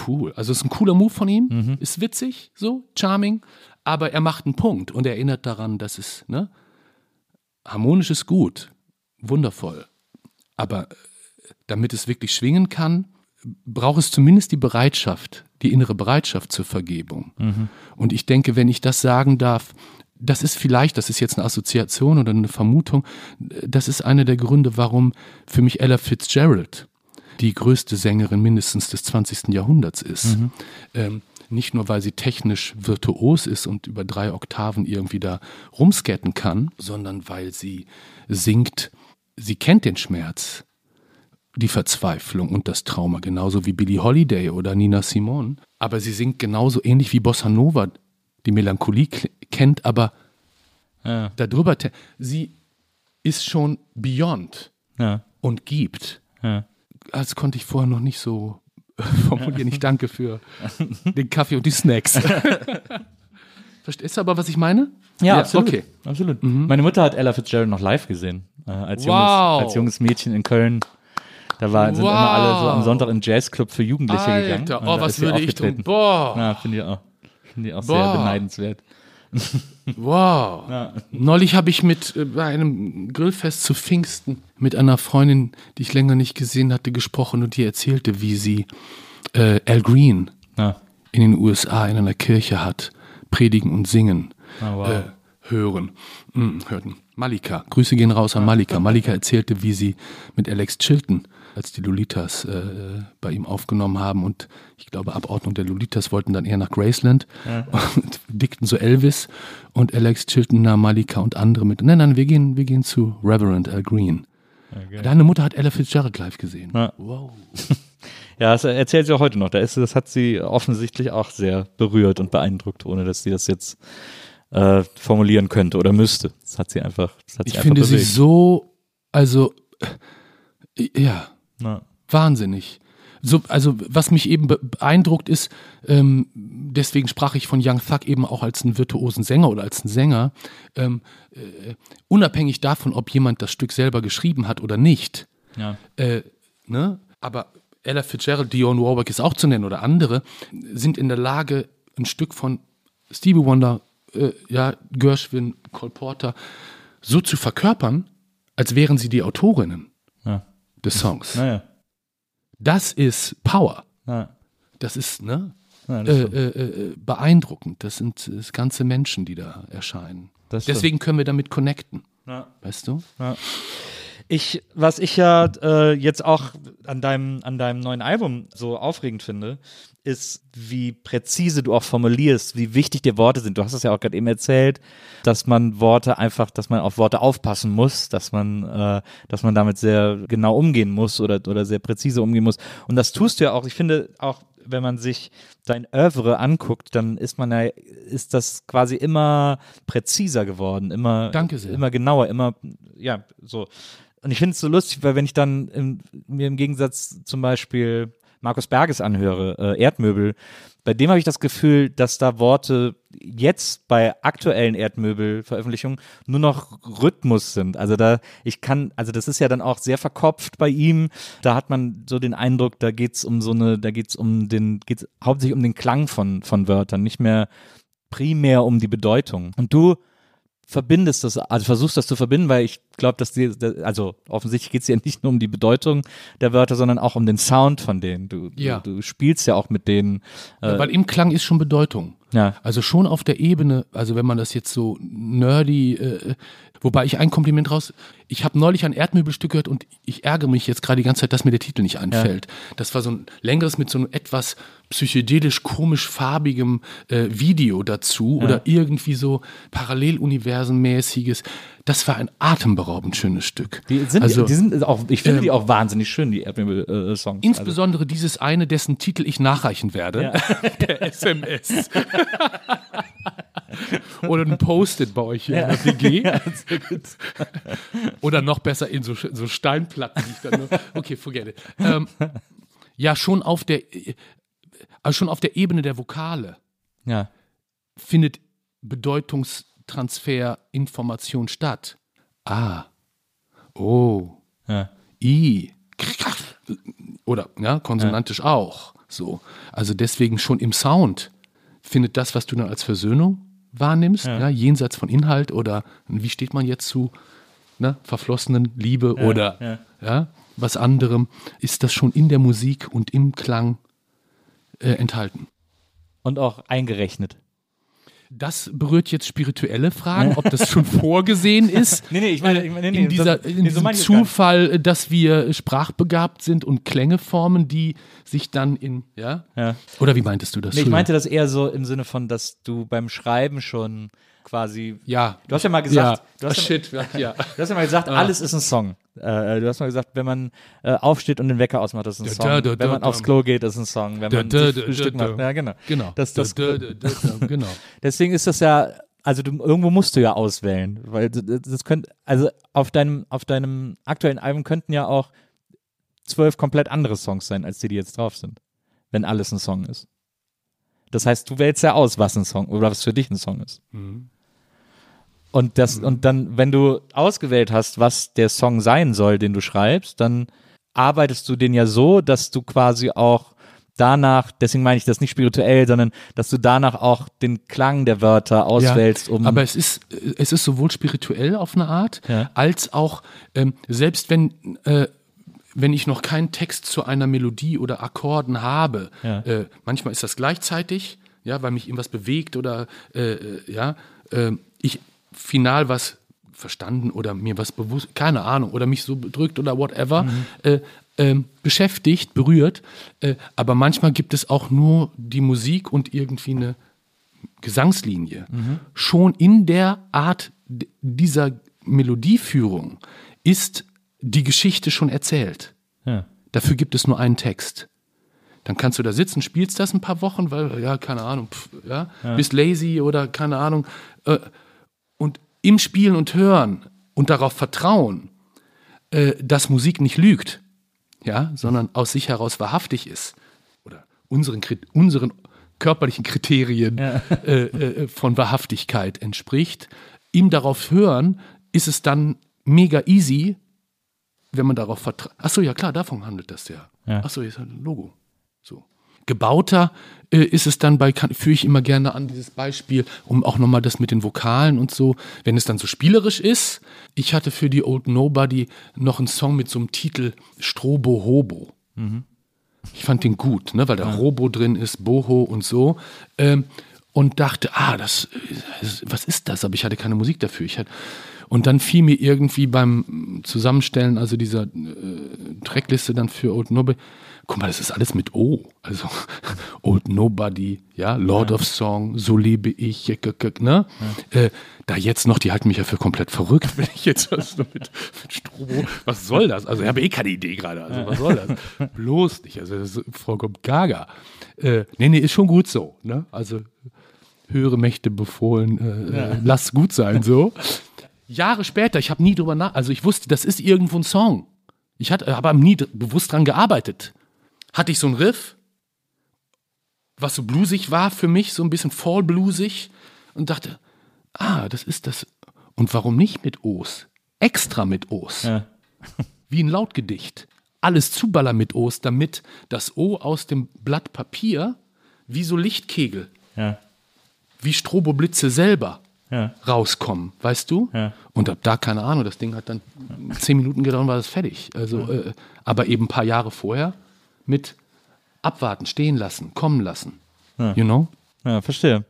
cool. Also es ist ein cooler Move von ihm, mhm. ist witzig, so, charming, aber er macht einen Punkt und erinnert daran, dass es, ne, harmonisch ist gut, wundervoll. Aber äh, damit es wirklich schwingen kann, braucht es zumindest die Bereitschaft, die innere Bereitschaft zur Vergebung. Mhm. Und ich denke, wenn ich das sagen darf, das ist vielleicht, das ist jetzt eine Assoziation oder eine Vermutung, das ist einer der Gründe, warum für mich Ella Fitzgerald die größte Sängerin mindestens des 20. Jahrhunderts ist. Mhm. Ähm, nicht nur, weil sie technisch virtuos ist und über drei Oktaven irgendwie da rumscatten kann, sondern weil sie singt, sie kennt den Schmerz die Verzweiflung und das Trauma, genauso wie Billie Holiday oder Nina Simone. Aber sie singt genauso ähnlich wie Bossa Nova, die Melancholie kennt, aber ja. darüber, sie ist schon beyond ja. und gibt. Ja. Das konnte ich vorher noch nicht so formulieren. Ich danke für den Kaffee und die Snacks. Verstehst du aber, was ich meine? Ja, ja absolut. Okay. absolut. Mhm. Meine Mutter hat Ella Fitzgerald noch live gesehen. Äh, als, wow. junges, als junges Mädchen in Köln. Da war, sind wow. immer alle so am Sonntag im Jazzclub für Jugendliche Alter, gegangen. Oh, was würde ich tun? Boah. Ja, finde ich auch, find ich auch sehr beneidenswert. Wow. Ja. Neulich habe ich mit äh, bei einem Grillfest zu Pfingsten mit einer Freundin, die ich länger nicht gesehen hatte, gesprochen und die erzählte, wie sie äh, Al Green ja. in den USA in einer Kirche hat predigen und singen oh, wow. äh, hören. Hm, hörten. Malika, Grüße gehen raus an Malika. Malika erzählte, wie sie mit Alex Chilton als die Lolitas äh, bei ihm aufgenommen haben und ich glaube, Abordnung der Lolitas wollten dann eher nach Graceland ja. und dickten so Elvis und Alex Chilton Malika und andere mit. Nein, nein, wir gehen, wir gehen zu Reverend Al Green. Okay. Deine Mutter hat Ella Fitzgerald live gesehen. Ja. Wow. Ja, das erzählt sie auch heute noch. Das hat sie offensichtlich auch sehr berührt und beeindruckt, ohne dass sie das jetzt äh, formulieren könnte oder müsste. Das hat sie einfach. Das hat ich sie finde bewegt. sie so, also äh, ja. Wahnsinnig. So, also was mich eben beeindruckt ist, ähm, deswegen sprach ich von Young Thug eben auch als einen virtuosen Sänger oder als einen Sänger, ähm, äh, unabhängig davon, ob jemand das Stück selber geschrieben hat oder nicht. Ja. Äh, ne? Aber Ella Fitzgerald, Dionne Warwick ist auch zu nennen oder andere, sind in der Lage, ein Stück von Stevie Wonder, äh, ja, Gershwin, Cole Porter so zu verkörpern, als wären sie die Autorinnen. Des Songs. Naja. Das ist Power. Ja. Das ist, ne? Ja, das äh, äh, äh, beeindruckend. Das sind das ganze Menschen, die da erscheinen. Deswegen können wir damit connecten. Ja. Weißt du? Ja. Ich, was ich ja äh, jetzt auch an deinem, an deinem neuen Album so aufregend finde, ist, wie präzise du auch formulierst, wie wichtig dir Worte sind. Du hast es ja auch gerade eben erzählt, dass man Worte einfach, dass man auf Worte aufpassen muss, dass man, äh, dass man damit sehr genau umgehen muss oder, oder sehr präzise umgehen muss. Und das tust du ja auch. Ich finde auch, wenn man sich dein Oeuvre anguckt, dann ist man ja, ist das quasi immer präziser geworden, immer, Danke sehr. immer genauer, immer, ja, so. Und ich finde es so lustig, weil wenn ich dann im, mir im Gegensatz zum Beispiel Markus Berges anhöre, äh, Erdmöbel, bei dem habe ich das Gefühl, dass da Worte jetzt bei aktuellen Erdmöbel-Veröffentlichungen nur noch Rhythmus sind. Also da, ich kann, also das ist ja dann auch sehr verkopft bei ihm. Da hat man so den Eindruck, da geht's um so eine, da geht's um den, geht's hauptsächlich um den Klang von, von Wörtern, nicht mehr primär um die Bedeutung. Und du verbindest das, also versuchst das zu verbinden, weil ich glaube, dass die, also offensichtlich geht es ja nicht nur um die Bedeutung der Wörter, sondern auch um den Sound von denen. Du, Ja. du, du spielst ja auch mit denen. Äh, Weil im Klang ist schon Bedeutung. Ja. Also schon auf der Ebene, also wenn man das jetzt so nerdy, äh, wobei ich ein Kompliment raus, ich habe neulich ein Erdmöbelstück gehört und ich ärgere mich jetzt gerade die ganze Zeit, dass mir der Titel nicht einfällt. Das war so ein längeres mit so einem etwas psychedelisch komisch farbigem äh, Video dazu oder irgendwie so Paralleluniversenmäßiges. Das war ein atemberaubend schönes Stück. die sind, also, die sind auch, ich finde ähm, die auch wahnsinnig schön, die Erdmöbel-Songs. Insbesondere dieses eine, dessen Titel ich nachreichen werde. Der SMS. Oder ein Post-it bei euch hier in der WG. Oder noch besser in so, so Steinplatten. Die ich dann nur, okay, forget it. Ähm, ja, schon auf der, also schon auf der Ebene der Vokale ja. findet Bedeutungstransfer Information statt. Ah. Oh. Ja. I. Oder ja, konsonantisch auch. So. Also deswegen schon im Sound findet das, was du dann als Versöhnung wahrnimmst, ja. jenseits von Inhalt oder wie steht man jetzt zu ne, verflossenen Liebe oder ja. was anderem, ist das schon in der Musik und im Klang äh, enthalten. Und auch eingerechnet. Das berührt jetzt spirituelle Fragen, ob das schon vorgesehen ist. Nee, nee, ich meine, ich meine, nee, in, dieser, in nee, so diesem. Zufall, äh, dass wir sprachbegabt sind und Klänge formen, die sich dann in, ja? Ja. Oder wie meintest du das? Nee, ich meinte das eher so im Sinne von, dass du beim Schreiben schon quasi. ja. Du hast ja mal gesagt, ja. du, hast Ah, ja, shit, ja. du hast ja mal gesagt, alles ist ein Song. Äh, du hast mal gesagt, wenn man äh, aufsteht und den Wecker ausmacht, ist ein Da, Song. da, da, wenn man da, aufs da. Klo geht, ist ein Song. Wenn Da, man da, da, Frühstück da, macht. da. Ja, genau. Genau. Das, das, Da, da, da, da, genau. Deswegen ist das ja, also du, irgendwo musst du ja auswählen, weil das, das könnte, also auf deinem, auf deinem aktuellen Album könnten ja auch zwölf komplett andere Songs sein, als die, die jetzt drauf sind, wenn alles ein Song ist. Das heißt, du wählst ja aus, was ein Song oder was für dich ein Song ist. Und das, und dann, wenn du ausgewählt hast, was der Song sein soll, den du schreibst, dann arbeitest du den ja so, dass du quasi auch danach, deswegen meine ich das nicht spirituell, sondern dass du danach auch den Klang der Wörter auswählst, um. Aber es ist, es ist sowohl spirituell auf eine Art, Ja. als auch, ähm, selbst wenn, äh, wenn ich noch keinen Text zu einer Melodie oder Akkorden habe, Ja. äh, manchmal ist das gleichzeitig, ja, weil mich irgendwas bewegt oder äh, äh, ja, äh, ich final was verstanden oder mir was bewusst, keine Ahnung, oder mich so bedrückt oder whatever, äh, ähm, beschäftigt, berührt. Äh, aber manchmal gibt es auch nur die Musik und irgendwie eine Gesangslinie. Schon in der Art dieser Melodieführung ist die Geschichte schon erzählt. ja. Dafür gibt es nur einen Text. Dann kannst du da sitzen, spielst das ein paar Wochen, weil, ja, keine Ahnung, pf, ja, bist lazy oder keine Ahnung. Äh, im Spielen und Hören und darauf vertrauen, äh, dass Musik nicht lügt, ja, sondern aus sich heraus wahrhaftig ist oder unseren, unseren körperlichen Kriterien äh, äh, von Wahrhaftigkeit entspricht, ihm darauf hören, ist es dann mega easy, wenn man darauf vertraut. Achso, ja klar, davon handelt das ja. Ja. Achso, jetzt ein Logo. Gebauter äh, ist es dann bei, führe ich immer gerne an dieses Beispiel, um auch nochmal das mit den Vokalen und so, wenn es dann so spielerisch ist. Ich hatte für die Old Nobody noch einen Song mit so einem Titel Strobo Hobo. Ich fand den gut, ne, weil da Robo drin ist, Boho und so. Ähm, und dachte, ah, das, das, was ist das? Aber ich hatte keine Musik dafür. Ich hatte, und dann fiel mir irgendwie beim Zusammenstellen, also dieser äh, Trackliste dann für Old Nobody, guck mal, das ist alles mit O. Also Old Nobody, ja, Lord of Song, so lebe ich, ja, ne? Äh, da jetzt noch, die halten mich ja für komplett verrückt, wenn ich jetzt was mit, mit Strobo, was soll das? Also ich habe eh keine Idee gerade, also was soll das? Bloß nicht, also das ist vollkommen gaga. Äh, nee, nee, ist schon gut so, ne? Also höhere Mächte befohlen, äh, äh, lass gut sein, so. Jahre später, ich habe nie drüber nach, also ich wusste, das ist irgendwo ein Song. Ich hatte, habe aber nie bewusst dran gearbeitet. Hatte ich so einen Riff, was so bluesig war für mich, so ein bisschen fall bluesig und dachte, ah, das ist das. Und warum nicht mit O's? Extra mit O's. Ja. Wie ein Lautgedicht. Alles zuballern mit O's, damit das O aus dem Blatt Papier wie so Lichtkegel Ja. wie Stroboblitze selber Ja. rauskommen, weißt du? Ja. Und ab da, keine Ahnung, das Ding hat dann zehn Minuten gedauert und war das fertig. Also, äh, aber eben ein paar Jahre vorher mit abwarten, stehen lassen, kommen lassen. You know? Ja, verstehe.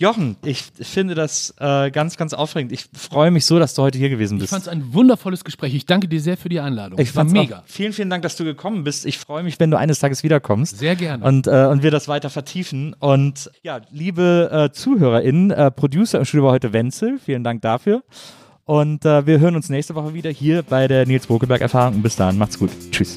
Jochen, ich finde das äh, ganz, ganz aufregend. Ich freue mich so, dass du heute hier gewesen Ich bist. fand es ein wundervolles Gespräch. Ich danke dir sehr für die Einladung. Ich war fand's mega. Auch, vielen, vielen Dank, dass du gekommen bist. Ich freue mich, wenn du eines Tages wiederkommst. Sehr gerne. Und, äh, und wir das weiter vertiefen. Und ja, liebe äh, ZuhörerInnen, äh, Producer im Studio war heute Wenzel. Vielen Dank dafür. Und äh, wir hören uns nächste Woche wieder hier bei der Nils Bokelberg-Erfahrung. Und bis dahin, macht's gut. Tschüss.